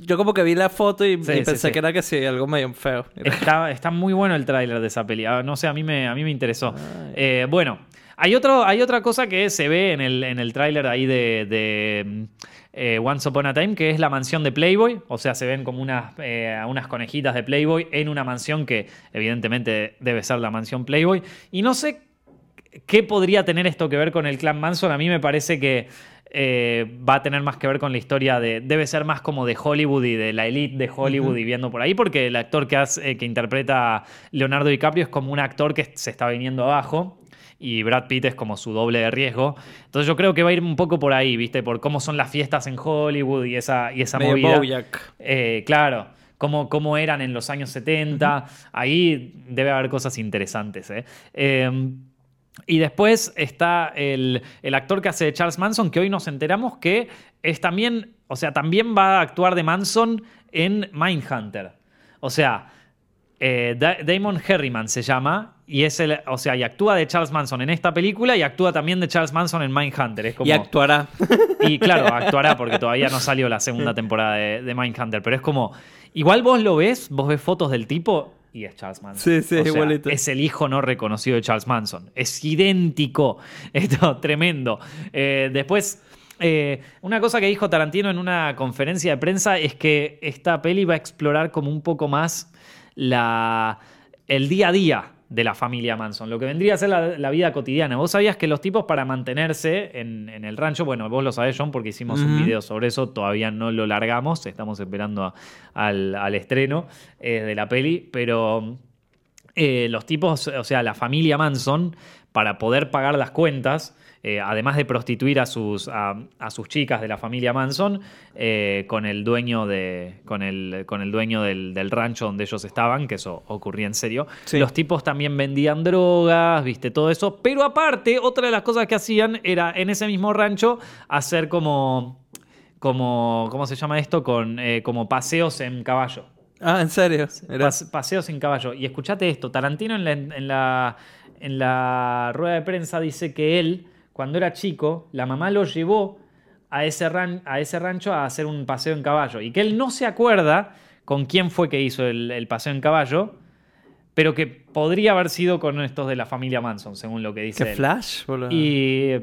Yo como que vi la foto y, Sí, pensé sí. que era que sí, algo medio feo. Está, está muy bueno el tráiler de esa peli. Ah, No sé, a mí me, a mí me interesó. Eh, bueno, hay, otro, hay otra cosa que se ve en el, en el tráiler ahí de, de, eh, Once Upon a Time, que es la mansión de Playboy. O sea, se ven como unas, eh, unas conejitas de Playboy en una mansión que evidentemente debe ser la mansión Playboy. Y no sé qué podría tener esto que ver con el clan Manson. A mí me parece que eh, va a tener más que ver con la historia de. Debe ser más como de Hollywood y de la elite de Hollywood y viendo por ahí, porque el actor que, hace- que interpreta a Leonardo DiCaprio es como un actor que se está viniendo abajo. Y Brad Pitt es como su doble de riesgo. Entonces yo creo que va a ir un poco por ahí, ¿viste? Por cómo son las fiestas en Hollywood y esa, y esa medio movida. Eh, claro, cómo, cómo eran en los años 70. Ahí debe haber cosas interesantes. ¿eh? Eh, y después está el, el actor que hace de Charles Manson, que hoy nos enteramos que es también, o sea, también va a actuar de Manson en Mindhunter. O sea, eh, Da- Damon Herriman se llama, y es el, o sea, y actúa de Charles Manson en esta película y actúa también de Charles Manson en Mindhunter. Es como, Y actuará. y claro, actuará porque todavía no salió la segunda temporada de, de Mindhunter. Pero es como. Igual vos lo ves, vos ves fotos del tipo y es Charles Manson. Sí, sí, O sea, igualito. Es el hijo no reconocido de Charles Manson. Es idéntico. Esto, tremendo. Eh, después. eh, una cosa que dijo Tarantino en una conferencia de prensa es que esta peli va a explorar como un poco más la, el día a día de la familia Manson, lo que vendría a ser la, la vida cotidiana. Vos sabías que los tipos para mantenerse en, en el rancho, bueno, vos lo sabés, John, porque hicimos un video sobre eso, todavía no lo largamos, estamos esperando a- al, al estreno eh, de la peli, pero eh, los tipos, o sea, la familia Manson, para poder pagar las cuentas, eh, además de prostituir a sus, a, a sus chicas de la familia Manson, eh, con el dueño, de, con el, con el dueño del, del rancho donde ellos estaban, que eso ocurría en serio, Sí. los tipos también vendían drogas, viste, todo eso. Pero aparte, otra de las cosas que hacían era en ese mismo rancho hacer como, como ¿cómo se llama esto? Con, eh, como paseos en caballo. Ah, ¿en serio? Pas- paseo sin caballo. Y escuchate esto, Tarantino en la, en, la, en la rueda de prensa dice que él, cuando era chico, la mamá lo llevó a ese, ran- a ese rancho a hacer un paseo en caballo. Y que él no se acuerda con quién fue que hizo el, el paseo en caballo, pero que podría haber sido con estos de la familia Manson, según lo que dice ¿Qué él. flash? boludo? Y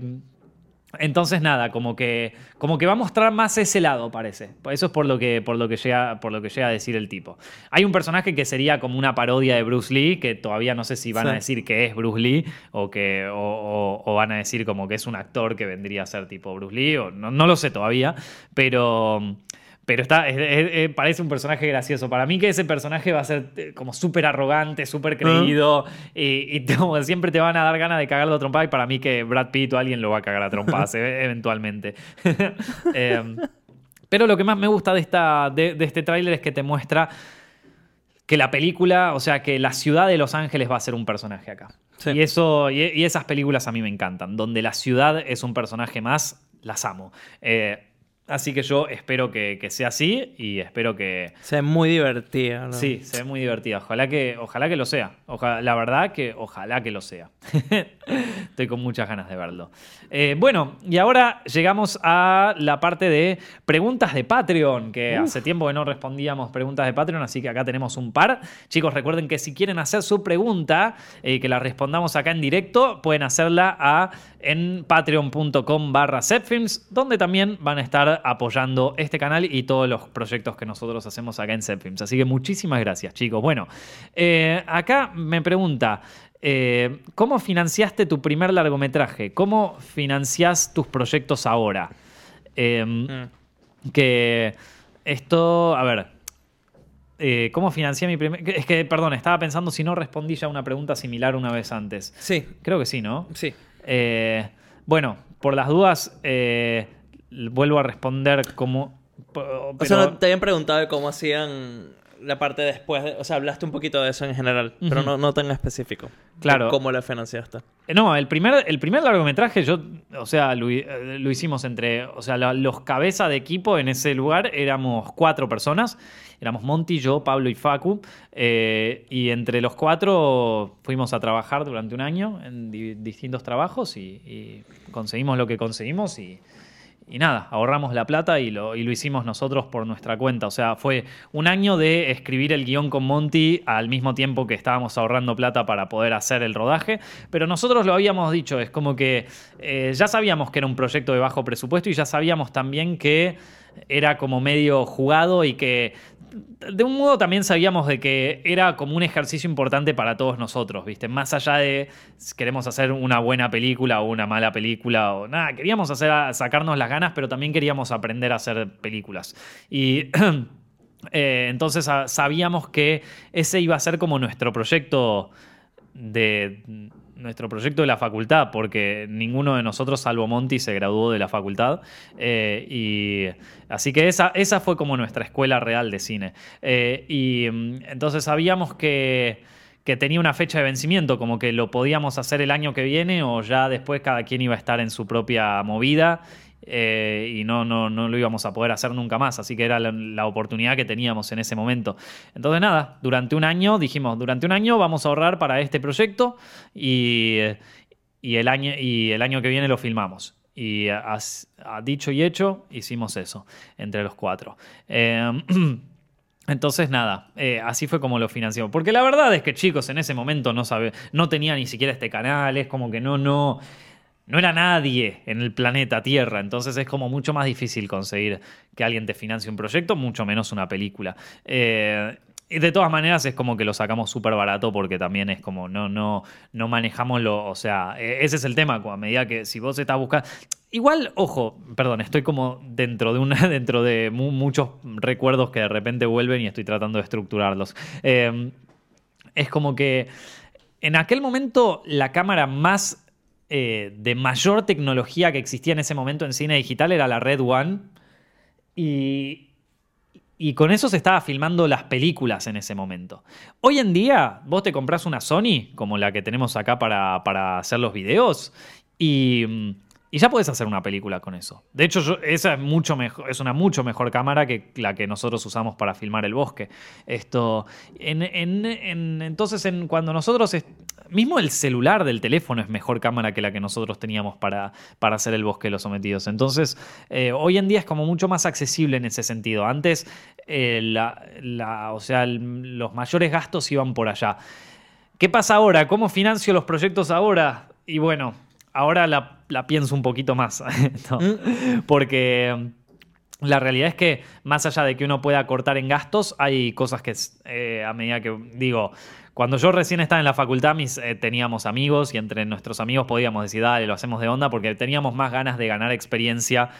entonces nada, como que, como que va a mostrar más ese lado, parece. Eso es por lo, que, por, lo que llega, por lo que llega a decir el tipo. Hay un personaje que sería como una parodia de Bruce Lee, que todavía no sé si van Sí. a decir que es Bruce Lee o, que, o, o- o van a decir como que es un actor que vendría a ser tipo Bruce Lee, o no, no lo sé todavía, pero... Pero está, es- es- es- parece un personaje gracioso. Para mí que ese personaje va a ser eh, como súper arrogante, súper creído y, y como siempre te van a dar ganas de cagarlo a trompada y para mí que Brad Pitt o alguien lo va a cagar a trompadas e- eventualmente. Em, pero lo que más me gusta de, esta, de, de este tráiler es que te muestra que la película, o sea, que la ciudad de Los Ángeles va a ser un personaje acá. Sí. Y, eso, y, y esas películas a mí me encantan. Donde la ciudad es un personaje más, las amo. Eh, Así que yo espero que, que sea así y espero que, Se ve muy divertida. ¿no? Sí, se ve muy divertida. Ojalá que, ojalá que lo sea. Oja- la verdad que ojalá que lo sea. Estoy con muchas ganas de verlo. Eh, bueno, y ahora llegamos a la parte de preguntas de Patreon, que hace tiempo que no respondíamos preguntas de Patreon, así que acá tenemos un par. Chicos, recuerden que si quieren hacer su pregunta, eh, que la respondamos acá en directo, pueden hacerla a, en patreon.com barra Zepfilms, donde también van a estar apoyando este canal y todos los proyectos que nosotros hacemos acá en Zepfilms. Así que muchísimas gracias, chicos. Bueno, eh, acá me pregunta, eh, ¿cómo financiaste tu primer largometraje? ¿Cómo financiás tus proyectos ahora? Eh, Mm. que esto, a ver, eh, ¿cómo financié mi primer... Es que, perdón, estaba pensando si no respondí ya una pregunta similar una vez antes. Sí, Creo que sí, ¿no? sí. Eh, bueno, por las dudas, eh, vuelvo a responder como... O pero- sea, no, te habían preguntado de cómo hacían la parte después. de- o sea, hablaste un poquito de eso en general, pero no, no tan específico. Claro. ¿Cómo lo financiaste? Eh, No, el primer, el primer largometraje yo, o sea, lo, eh, lo hicimos entre, o sea, la- los cabezas de equipo en ese lugar éramos cuatro personas, éramos Monty, yo, Pablo y Facu, eh, y entre los cuatro fuimos a trabajar durante un año en di- distintos trabajos y, y conseguimos lo que conseguimos y, y nada, ahorramos la plata y lo, hicimos nosotros por nuestra cuenta. O sea, fue un año de escribir el guion con Monty al mismo tiempo que estábamos ahorrando plata para poder hacer el rodaje. Pero nosotros lo habíamos dicho, es como que eh, ya sabíamos que era un proyecto de bajo presupuesto y ya sabíamos también que era como medio jugado y que de un modo también sabíamos de que era como un ejercicio importante para todos nosotros, ¿viste? Más allá de si queremos hacer una buena película o una mala película o nada, queríamos hacer sacarnos las ganas, pero también queríamos aprender a hacer películas. Y eh, entonces ah, sabíamos que ese iba a ser como nuestro proyecto de nuestro proyecto de la facultad, porque ninguno de nosotros, salvo Monty, se graduó de la facultad. Eh, y así que esa, esa fue como nuestra escuela real de cine. Eh, y mm, entonces sabíamos que, que tenía una fecha de vencimiento, como que lo podíamos hacer el año que viene o ya después cada quien iba a estar en su propia movida. Eh, y no, no, no lo íbamos a poder hacer nunca más, así que era la, oportunidad que teníamos en ese momento. Entonces nada, durante un año dijimos, durante un año vamos a ahorrar para este proyecto y, y, el, año, y el año que viene lo filmamos. Y a dicho y hecho, hicimos eso entre los cuatro. Eh, entonces, nada, eh, así fue como lo financiamos. Porque la verdad es que, chicos, en ese momento no sabe, no tenía ni siquiera este canal, es como que no, no, no era nadie en el planeta Tierra. Entonces es como mucho más difícil conseguir que alguien te financie un proyecto, mucho menos una película. Eh, y de todas maneras es como que lo sacamos súper barato porque también es como no, no, no manejamos lo. O sea, eh, ese es el tema. A medida que si vos estás buscando. Igual, ojo, perdón, estoy como dentro de una, dentro de mu- muchos recuerdos que de repente vuelven y estoy tratando de estructurarlos. Eh, es como que en aquel momento la cámara más eh, de mayor tecnología que existía en ese momento en cine digital era la Red One. Y, y con eso se estaba filmando las películas en ese momento. Hoy en día, vos te compras una Sony, como la que tenemos acá para, para hacer los videos, y, mm, y ya puedes hacer una película con eso. De hecho, esa es, mucho mejor, es una mucho mejor cámara que la que nosotros usamos para filmar el bosque. Esto, en, en- en- entonces, en, cuando nosotros... mismo el celular del teléfono es mejor cámara que la que nosotros teníamos para, para hacer el bosque de los sometidos. Entonces, eh, hoy en día es como mucho más accesible en ese sentido. Antes, eh, la- la- o sea, el- los mayores gastos iban por allá. ¿Qué pasa ahora? ¿Cómo financio los proyectos ahora? Y bueno, ahora la, la pienso un poquito más. ¿no? Porque la realidad es que más allá de que uno pueda cortar en gastos, hay cosas que eh, a medida que digo, cuando yo recién estaba en la facultad mis, eh, teníamos amigos y entre nuestros amigos podíamos decir, dale, lo hacemos de onda porque teníamos más ganas de ganar experiencia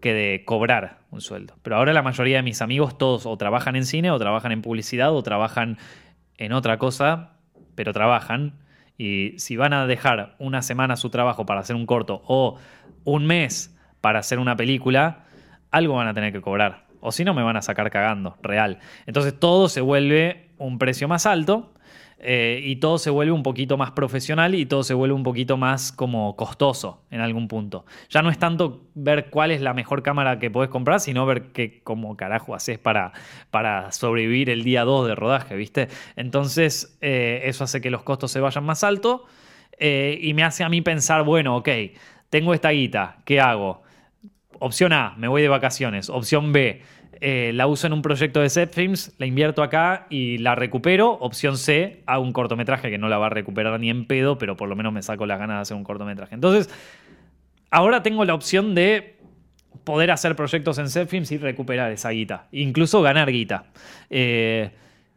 que de cobrar un sueldo. Pero ahora la mayoría de mis amigos todos o trabajan en cine o trabajan en publicidad o trabajan en otra cosa, pero trabajan. Y si van a dejar una semana su trabajo para hacer un corto o un mes para hacer una película, algo van a tener que cobrar. O si no, me van a sacar cagando, real. Entonces todo se vuelve un precio más alto. eh, y todo se vuelve un poquito más profesional y todo se vuelve un poquito más como costoso en algún punto. Ya no es tanto ver cuál es la mejor cámara que puedes comprar, sino ver qué cómo carajo haces para, para sobrevivir el día 2 de rodaje, ¿viste? Entonces, eh, eso hace que los costos se vayan más alto eh, y me hace a mí pensar, bueno, ok, tengo esta guita, ¿qué hago? Opción A, me voy de vacaciones. Opción B, eh, la uso en un proyecto de set films, la invierto acá y la recupero. Opción C, hago un cortometraje que no la va a recuperar ni en pedo, pero por lo menos me saco las ganas de hacer un cortometraje. Entonces, ahora tengo la opción de poder hacer proyectos en set films y recuperar esa guita. Incluso ganar guita. Eh,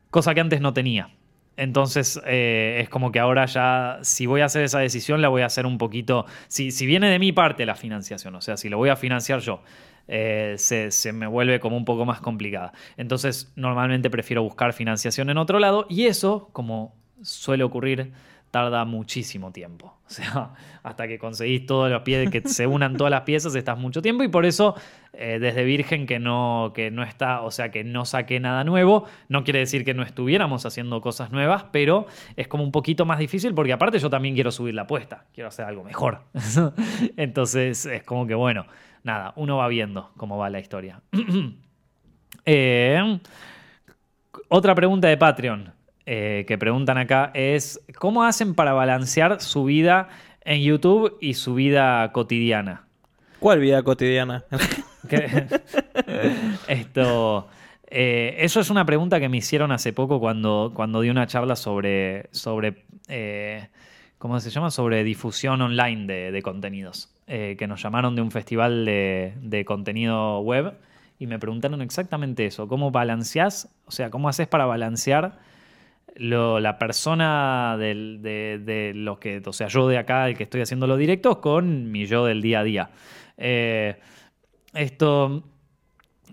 cosa que antes no tenía. Entonces eh, es como que ahora ya, si voy a hacer esa decisión, la voy a hacer un poquito, si, si viene de mi parte la financiación, o sea, si lo voy a financiar yo, eh, se, se, me vuelve como un poco más complicada. Entonces normalmente prefiero buscar financiación en otro lado y eso, como suele ocurrir, tarda muchísimo tiempo. O sea, hasta que conseguís todos los pies, que se unan todas las piezas, estás mucho tiempo y por eso eh, desde Virgen que no, que no está, o sea, que no saqué nada nuevo, no quiere decir que no estuviéramos haciendo cosas nuevas, pero es como un poquito más difícil porque aparte yo también quiero subir la apuesta, quiero hacer algo mejor. Entonces es como que bueno, nada, uno va viendo cómo va la historia. eh, otra pregunta de Patreon eh, que preguntan acá es, ¿cómo hacen para balancear su vida en YouTube y su vida cotidiana? ¿Cuál vida cotidiana? Esto... Eh, eso es una pregunta que me hicieron hace poco cuando, cuando di una charla sobre, sobre eh, ¿cómo se llama? Sobre difusión online de, de contenidos. Eh, que nos llamaron de un festival de, de, contenido web y me preguntaron exactamente eso. ¿Cómo balanceás? O sea, ¿cómo haces para balancear lo, la persona de, de los que, o sea, yo de acá, el que estoy haciendo los directos, con mi yo del día a día? Eh, esto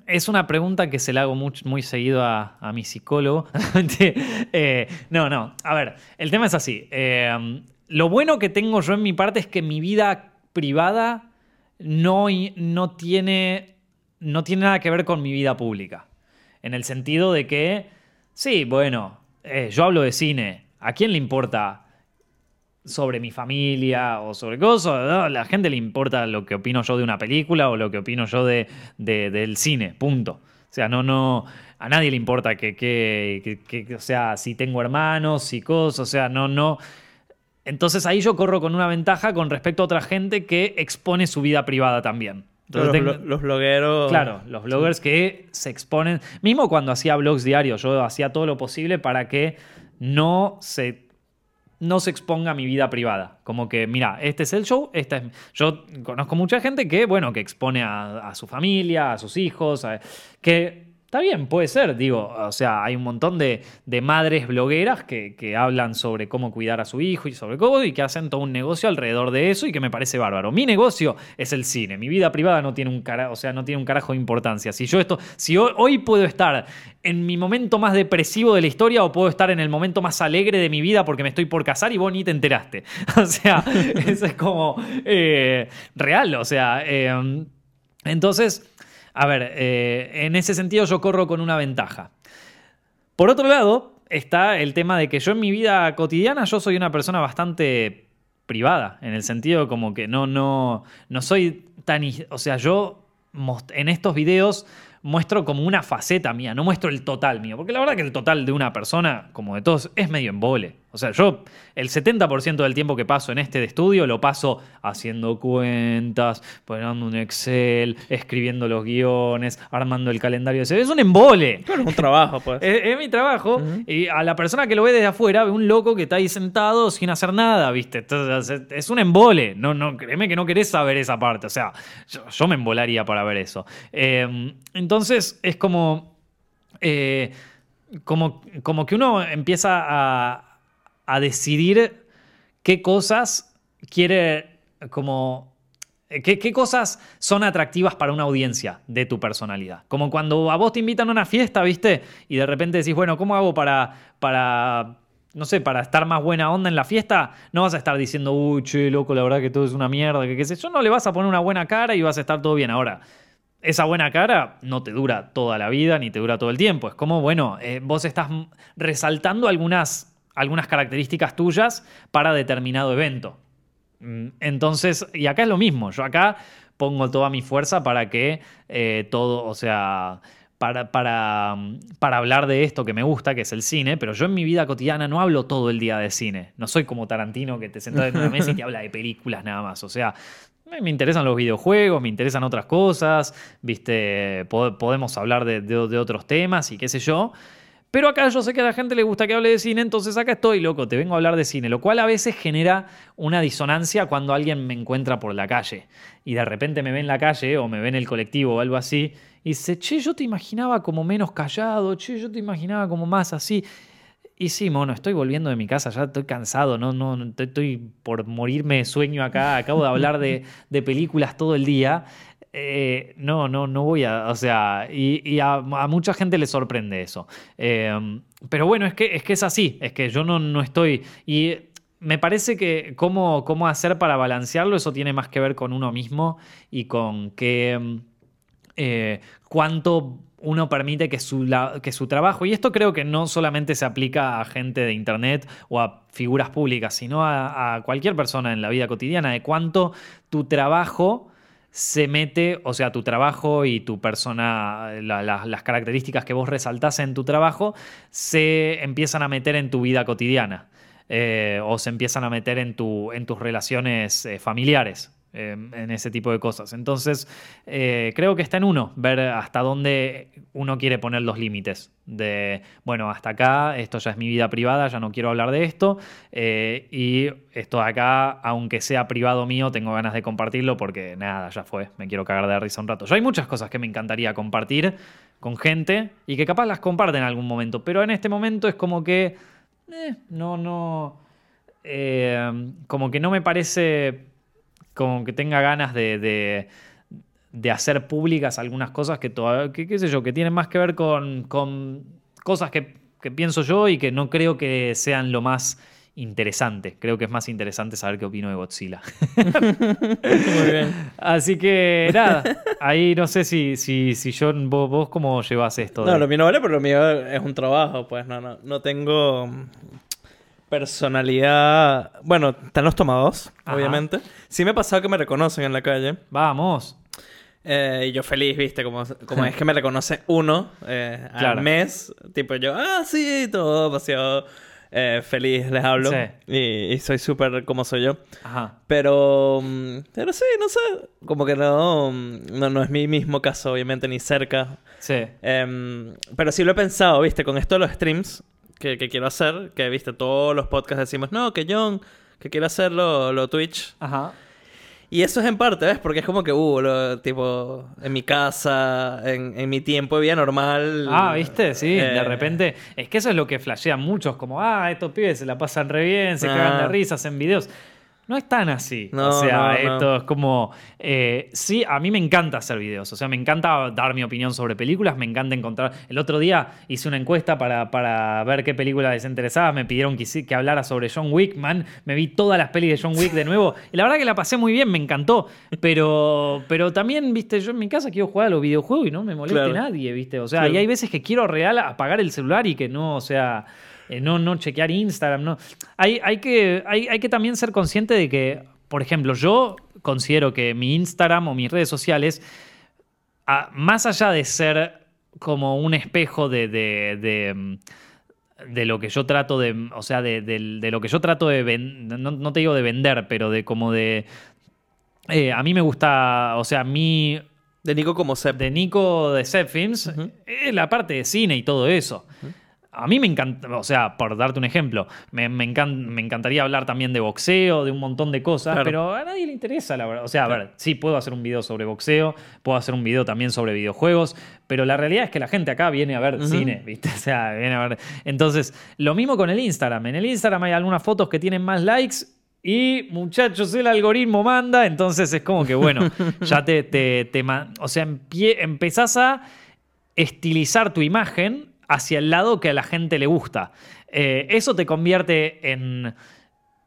es una pregunta que se la hago muy, muy seguido a, a, mi psicólogo. eh, no, no. A ver, el tema es así. Eh, lo bueno que tengo yo en mi parte es que mi vida privada no, no, tiene, no tiene nada que ver con mi vida pública. En el sentido de que, sí, bueno, eh, yo hablo de cine. ¿A quién le importa sobre mi familia o sobre cosas. A la gente le importa lo que opino yo de una película o lo que opino yo de, de del cine, punto. O sea, no, no, a nadie le importa que, que, que, que, o sea, si tengo hermanos, si cosas, o sea, no, no. Entonces ahí yo corro con una ventaja con respecto a otra gente que expone su vida privada también. Entonces, los, tengo, los, blogueros. Claro, los bloggers que se exponen. Mismo cuando hacía blogs diarios, yo hacía todo lo posible para que no se no se exponga a mi vida privada. Como que, mira, este es el show, esta es... Yo conozco mucha gente que, bueno, que expone a, a su familia, a sus hijos, a, que Está bien, puede ser, digo, o sea, hay un montón de, de madres blogueras que, que, hablan sobre cómo cuidar a su hijo y sobre cómo, y que hacen todo un negocio alrededor de eso y que me parece bárbaro. Mi negocio es el cine, mi vida privada no tiene un carajo, o sea, no tiene un carajo de importancia. Si yo esto, si hoy, puedo estar en mi momento más depresivo de la historia o puedo estar en el momento más alegre de mi vida porque me estoy por casar y vos ni te enteraste. O sea, eso es como eh, real, o sea, eh, entonces... A ver, eh, en ese sentido yo corro con una ventaja. Por otro lado, está el tema de que yo en mi vida cotidiana yo soy una persona bastante privada, en el sentido como que no, no, no soy tan... O sea, yo en estos videos muestro como una faceta mía, no muestro el total mío, porque la verdad que el total de una persona, como de todos, es medio embole. O sea, yo el 70% del tiempo que paso en este de estudio lo paso haciendo cuentas, poniendo un Excel, escribiendo los guiones, armando el calendario. Es un embole. Claro, es un trabajo, pues. es, es, mi trabajo. Uh -huh. Y a la persona que lo ve desde afuera, ve un loco que está ahí sentado sin hacer nada, ¿viste? Entonces, es un embole. No, no, créeme que no querés saber esa parte. O sea, yo, yo me embolaría para ver eso. Eh, entonces, es como. Eh, como, como que uno empieza a a decidir qué cosas quiere como... ¿Qué, ¿Qué, cosas son atractivas para una audiencia de tu personalidad? Como cuando a vos te invitan a una fiesta, ¿viste? Y de repente decís, bueno, ¿cómo hago para, para no sé, para estar más buena onda en la fiesta? No vas a estar diciendo, uy, che, loco, la verdad que todo es una mierda, que qué sé yo. No le vas a poner una buena cara y vas a estar todo bien. Ahora, esa buena cara no te dura toda la vida ni te dura todo el tiempo. Es como, bueno, eh, vos estás resaltando algunas algunas características tuyas para determinado evento. Mm, Entonces, y acá es lo mismo, yo acá pongo toda mi fuerza para que eh, todo, o sea, para, para, para hablar de esto que me gusta, que es el cine, pero yo en mi vida cotidiana no hablo todo el día de cine. No soy como Tarantino que te sentás en una mesa y te habla de películas nada más. O sea, me interesan los videojuegos, me interesan otras cosas, viste, Po- podemos hablar de- de otros temas y qué sé yo. Pero acá yo sé que a la gente le gusta que hable de cine, entonces acá estoy, loco, te vengo a hablar de cine, lo cual a veces genera una disonancia cuando alguien me encuentra por la calle y de repente me ve en la calle o me ve en el colectivo o algo así y dice, che, yo te imaginaba como menos callado, che, yo te imaginaba como más así. Y sí, mono, estoy volviendo de mi casa, ya estoy cansado, no, no, estoy- por morirme de sueño acá, acabo de hablar de películas todo el día. Eh, no, no, no voy a, o sea, y, a, mucha gente le sorprende eso. Eh, pero bueno, es que, es que es así, es que yo no, no estoy, y me parece que cómo, cómo hacer para balancearlo, eso tiene más que ver con uno mismo y con qué, eh, cuánto uno permite que su, que su trabajo, y esto creo que no solamente se aplica a gente de Internet o a figuras públicas, sino a, a cualquier persona en la vida cotidiana, de cuánto tu trabajo se mete, o sea, tu trabajo y tu persona, la- la- las características que vos resaltás en tu trabajo, se empiezan a meter en tu vida cotidiana eh, o se empiezan a meter en, tu, en tus relaciones eh, familiares, eh, en ese tipo de cosas. Entonces, eh, creo que está en uno, ver hasta dónde uno quiere poner los límites. De, bueno, hasta acá, esto ya es mi vida privada, ya no quiero hablar de esto. eh, y esto de acá, aunque sea privado mío, tengo ganas de compartirlo porque nada, ya fue, me quiero cagar de risa un rato. Yo hay muchas cosas que me encantaría compartir con gente y que capaz las comparten en algún momento, pero en este momento es como que, eh, no, no, eh, como que no me parece como que tenga ganas de, de- de hacer públicas algunas cosas que todavía, que, qué sé yo, que tienen más que ver con, con cosas que, que pienso yo y que no creo que sean lo más interesante. Creo que es más interesante saber qué opino de Godzilla. Muy bien. Así que nada, ahí no sé si, si, si yo, vos, vos cómo llevas esto. No, de- lo mío no vale, pero lo mío es un trabajo, pues no, no, no tengo personalidad. Bueno, están los tomados, Ajá. obviamente. Sí me ha pasado que me reconocen en la calle. Vamos. eh, y yo feliz, viste, como, como es que me reconoce uno eh, Claro. al mes. Tipo yo, ah, sí, todo demasiado eh, feliz, les hablo. Sí. Y, y soy súper como soy yo. Ajá. Pero, mm, pero sí, no sé. Como que no, mm, no, no es mi mismo caso, obviamente, ni cerca. Sí. Em, pero sí lo he pensado, viste, con esto de los streams que, que quiero hacer, que viste, todos los podcasts decimos, no, que John, que quiero hacerlo lo Twitch. Ajá. Y eso es en parte, ¿ves? Porque es como que, uh, lo- tipo, en mi casa, en, en mi tiempo de vida normal. Ah, ¿viste? Sí, de eh, repente. Es que eso es lo que flashean muchos, como, ah, estos pibes se la pasan re bien, se Ah. cagan de risas en videos. No es tan así. No, o sea, no, no. esto es como. eh, sí, a mí me encanta hacer videos. O sea, me encanta dar mi opinión sobre películas. Me encanta encontrar. El otro día hice una encuesta para, para ver qué película les interesaba. Me pidieron que, que hablara sobre John Wick. Man, me vi todas las pelis de John Wick de nuevo. Y la verdad que la pasé muy bien, me encantó. Pero, pero también, viste, yo en mi casa quiero jugar a los videojuegos y no me moleste Claro. nadie, viste. O sea, Claro. y hay veces que quiero real apagar el celular y que no, o sea. Eh, no, no chequear Instagram, no. Hay, hay, que, hay, hay que también ser consciente de que, por ejemplo, yo considero que mi Instagram o mis redes sociales, a- más allá de ser como un espejo de, de- de, de lo que yo trato de, o sea, de, de- de lo que yo trato de no, no te digo de vender, pero de como de... eh, a mí me gusta, o sea, mi, De Nico como Sep. de Nico de Set Films es la parte de cine y todo eso. A mí me encanta, o sea, por darte un ejemplo, me, me me encantaría hablar también de boxeo, de un montón de cosas, Claro. pero a nadie le interesa, la verdad. O sea, a ver, sí, puedo hacer un video sobre boxeo, puedo hacer un video también sobre videojuegos, pero la realidad es que la gente acá viene a ver cine, ¿viste? O sea, viene a ver. Entonces, lo mismo con el Instagram. En el Instagram hay algunas fotos que tienen más likes y muchachos, el algoritmo manda, entonces es como que, bueno, ya te, te, te o sea, empie- empezás a estilizar tu imagen hacia el lado que a la gente le gusta. Eh, eso te convierte en,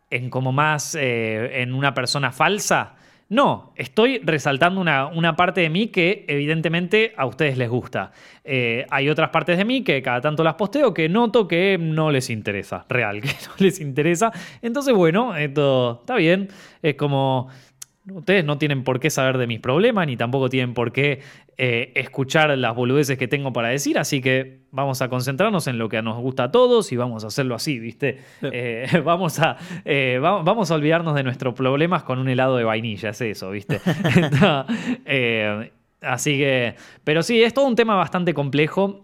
en como más, eh, en una persona falsa. No, estoy resaltando una, una, parte de mí que evidentemente a ustedes les gusta. Eh, hay otras partes de mí que cada tanto las posteo que noto que no les interesa, real, que no les interesa. Entonces, bueno, esto está bien. Es como Ustedes no tienen por qué saber de mis problemas, ni tampoco tienen por qué eh, escuchar las boludeces que tengo para decir, así que vamos a concentrarnos en lo que nos gusta a todos y vamos a hacerlo así, ¿viste? Eh, vamos, a, eh, vamos a olvidarnos de nuestros problemas con un helado de vainilla, es eso, ¿viste? así que, pero sí, es todo un tema bastante complejo.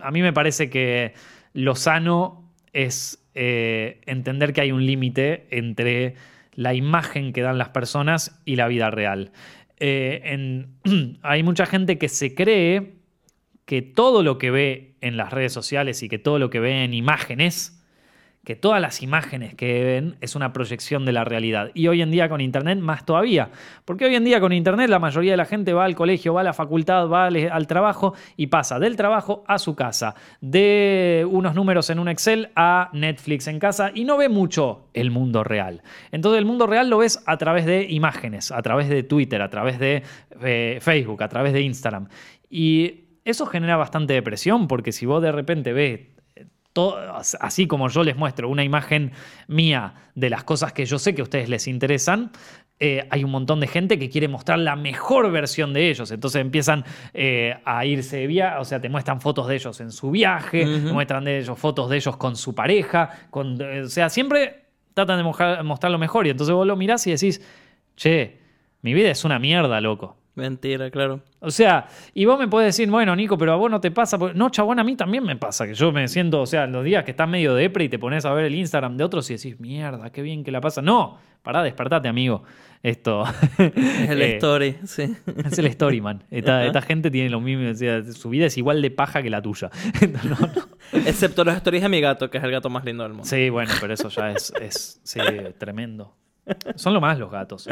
A mí me parece que lo sano es entender que hay un límite entre la imagen que dan las personas y la vida real. Eh, hay mucha gente que se cree que todo lo que ve en las redes sociales y que todo lo que ve en imágenes que todas las imágenes que ven es una proyección de la realidad. Y hoy en día con Internet más todavía. Porque hoy en día con Internet la mayoría de la gente va al colegio, va a la facultad, va al, trabajo y pasa del trabajo a su casa. De unos números en un Excel a Netflix en casa y no ve mucho el mundo real. Entonces el mundo real lo ves a través de imágenes, a través de Twitter, a través de eh, Facebook, a través de Instagram. Y eso genera bastante depresión porque si vos de repente ves así como yo les muestro una imagen mía de las cosas que yo sé que a ustedes les interesan, eh, hay un montón de gente que quiere mostrar la mejor versión de ellos. Entonces empiezan eh, a irse de viaje, o sea, te muestran fotos de ellos en su viaje, te muestran de ellos fotos de ellos con su pareja, con, o sea, siempre tratan de mostrar lo mejor. Y entonces vos lo mirás y decís, che, mi vida es una mierda, loco. Mentira, claro. O sea, y vos me podés decir, bueno, Nico, pero a vos no te pasa. No, chabón, a mí también me pasa, que yo me siento, o sea, los días que estás medio depre y te pones a ver el Instagram de otros y decís, mierda, qué bien que la pasa. No, pará, despertate, amigo. Esto. Es el eh, story, sí. Es el story, man. Esta, gente tiene lo mismo, o sea, su vida es igual de paja que la tuya. Excepto los stories de mi gato, que es el gato más lindo del mundo. Sí, bueno, pero eso ya es, es sí, tremendo. Son lo más los gatos.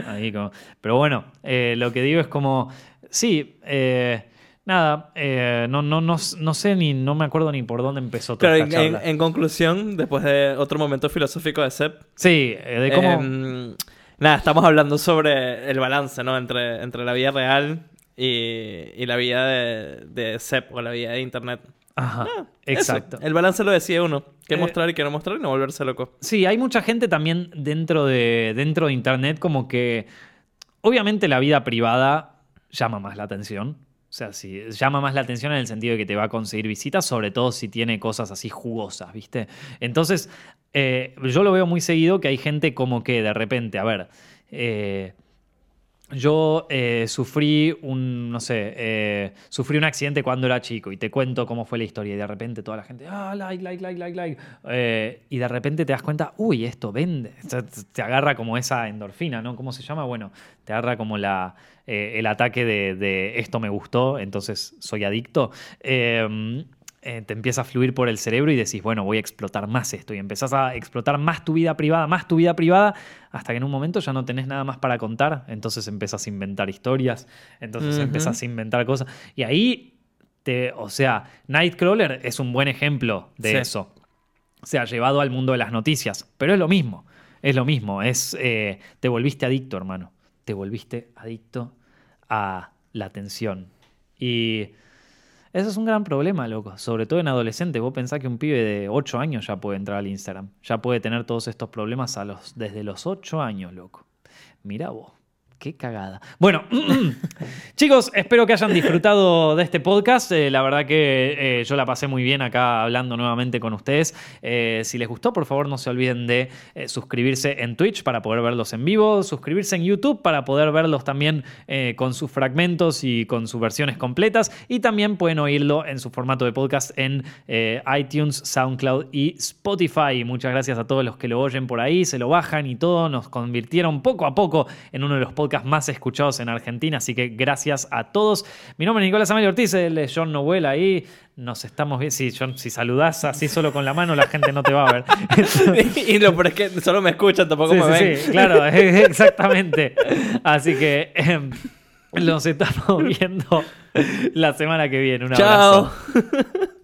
Pero bueno, eh, lo que digo es como, sí, eh, nada, eh, no, no, no, no, sé ni, no me acuerdo ni por dónde empezó todo en, en, conclusión, después de otro momento filosófico de Sepp. Sí, de cómo... Em, nada, estamos hablando sobre el balance, ¿no? Entre, entre la vida real y, y la vida de, de Sepp o la vida de Internet. Ajá, ah, exacto. El balance lo decía uno. Qué eh, mostrar y qué no mostrar y no volverse loco. Sí, hay mucha gente también dentro de, dentro de Internet como que... Obviamente la vida privada llama más la atención. O sea, sí, llama más la atención en el sentido de que te va a conseguir visitas, sobre todo si tiene cosas así jugosas, ¿viste? Entonces, eh, yo lo veo muy seguido que hay gente como que de repente, a ver, eh, yo eh, sufrí un, no sé, eh, sufrí un accidente cuando era chico y te cuento cómo fue la historia y de repente toda la gente, ah, like, like, like, like, like. Eh, y de repente te das cuenta, uy, esto vende. te agarra como esa endorfina, ¿no? ¿Cómo se llama? Bueno, te agarra como la, el ataque de, de, esto me gustó, entonces soy adicto. Eh, te empieza a fluir por el cerebro y decís, bueno, voy a explotar más esto. Y empezás a explotar más tu vida privada, más tu vida privada, hasta que en un momento ya no tenés nada más para contar. Entonces empezás a inventar historias, entonces empezás a inventar cosas. Y ahí, te, o sea, Nightcrawler es un buen ejemplo de eso. O sea, llevado al mundo de las noticias. Pero es lo mismo, es lo mismo. Es, eh, te volviste adicto, hermano. Te volviste adicto a la atención. Y eso es un gran problema, loco. Sobre todo en adolescentes. Vos pensás que un pibe de 8 años ya puede entrar al Instagram. Ya puede tener todos estos problemas a los, desde los 8 años, loco. Mira vos. Qué cagada. Bueno, chicos, espero que hayan disfrutado de este podcast. Eh, la verdad que eh, yo la pasé muy bien acá hablando nuevamente con ustedes. Eh, si les gustó, por favor no se olviden de suscribirse en Twitch para poder verlos en vivo, suscribirse en YouTube para poder verlos también con sus fragmentos y con sus versiones completas. Y también pueden oírlo en su formato de podcast en iTunes, SoundCloud y Spotify. Muchas gracias a todos los que lo oyen por ahí, se lo bajan y todo. Nos convirtieron poco a poco en uno de los podcasts más escuchados en Argentina, así que gracias a todos. Mi nombre es Nicolás Amelio Ortiz, él es John Noel ahí. Nos estamos viendo. Sí, John, si saludás así solo con la mano, la gente no te va a ver. y lo pero es que solo me escuchan, tampoco me ven. Sí, claro, exactamente. Así que em, nos estamos viendo la semana que viene. Un Chao. abrazo.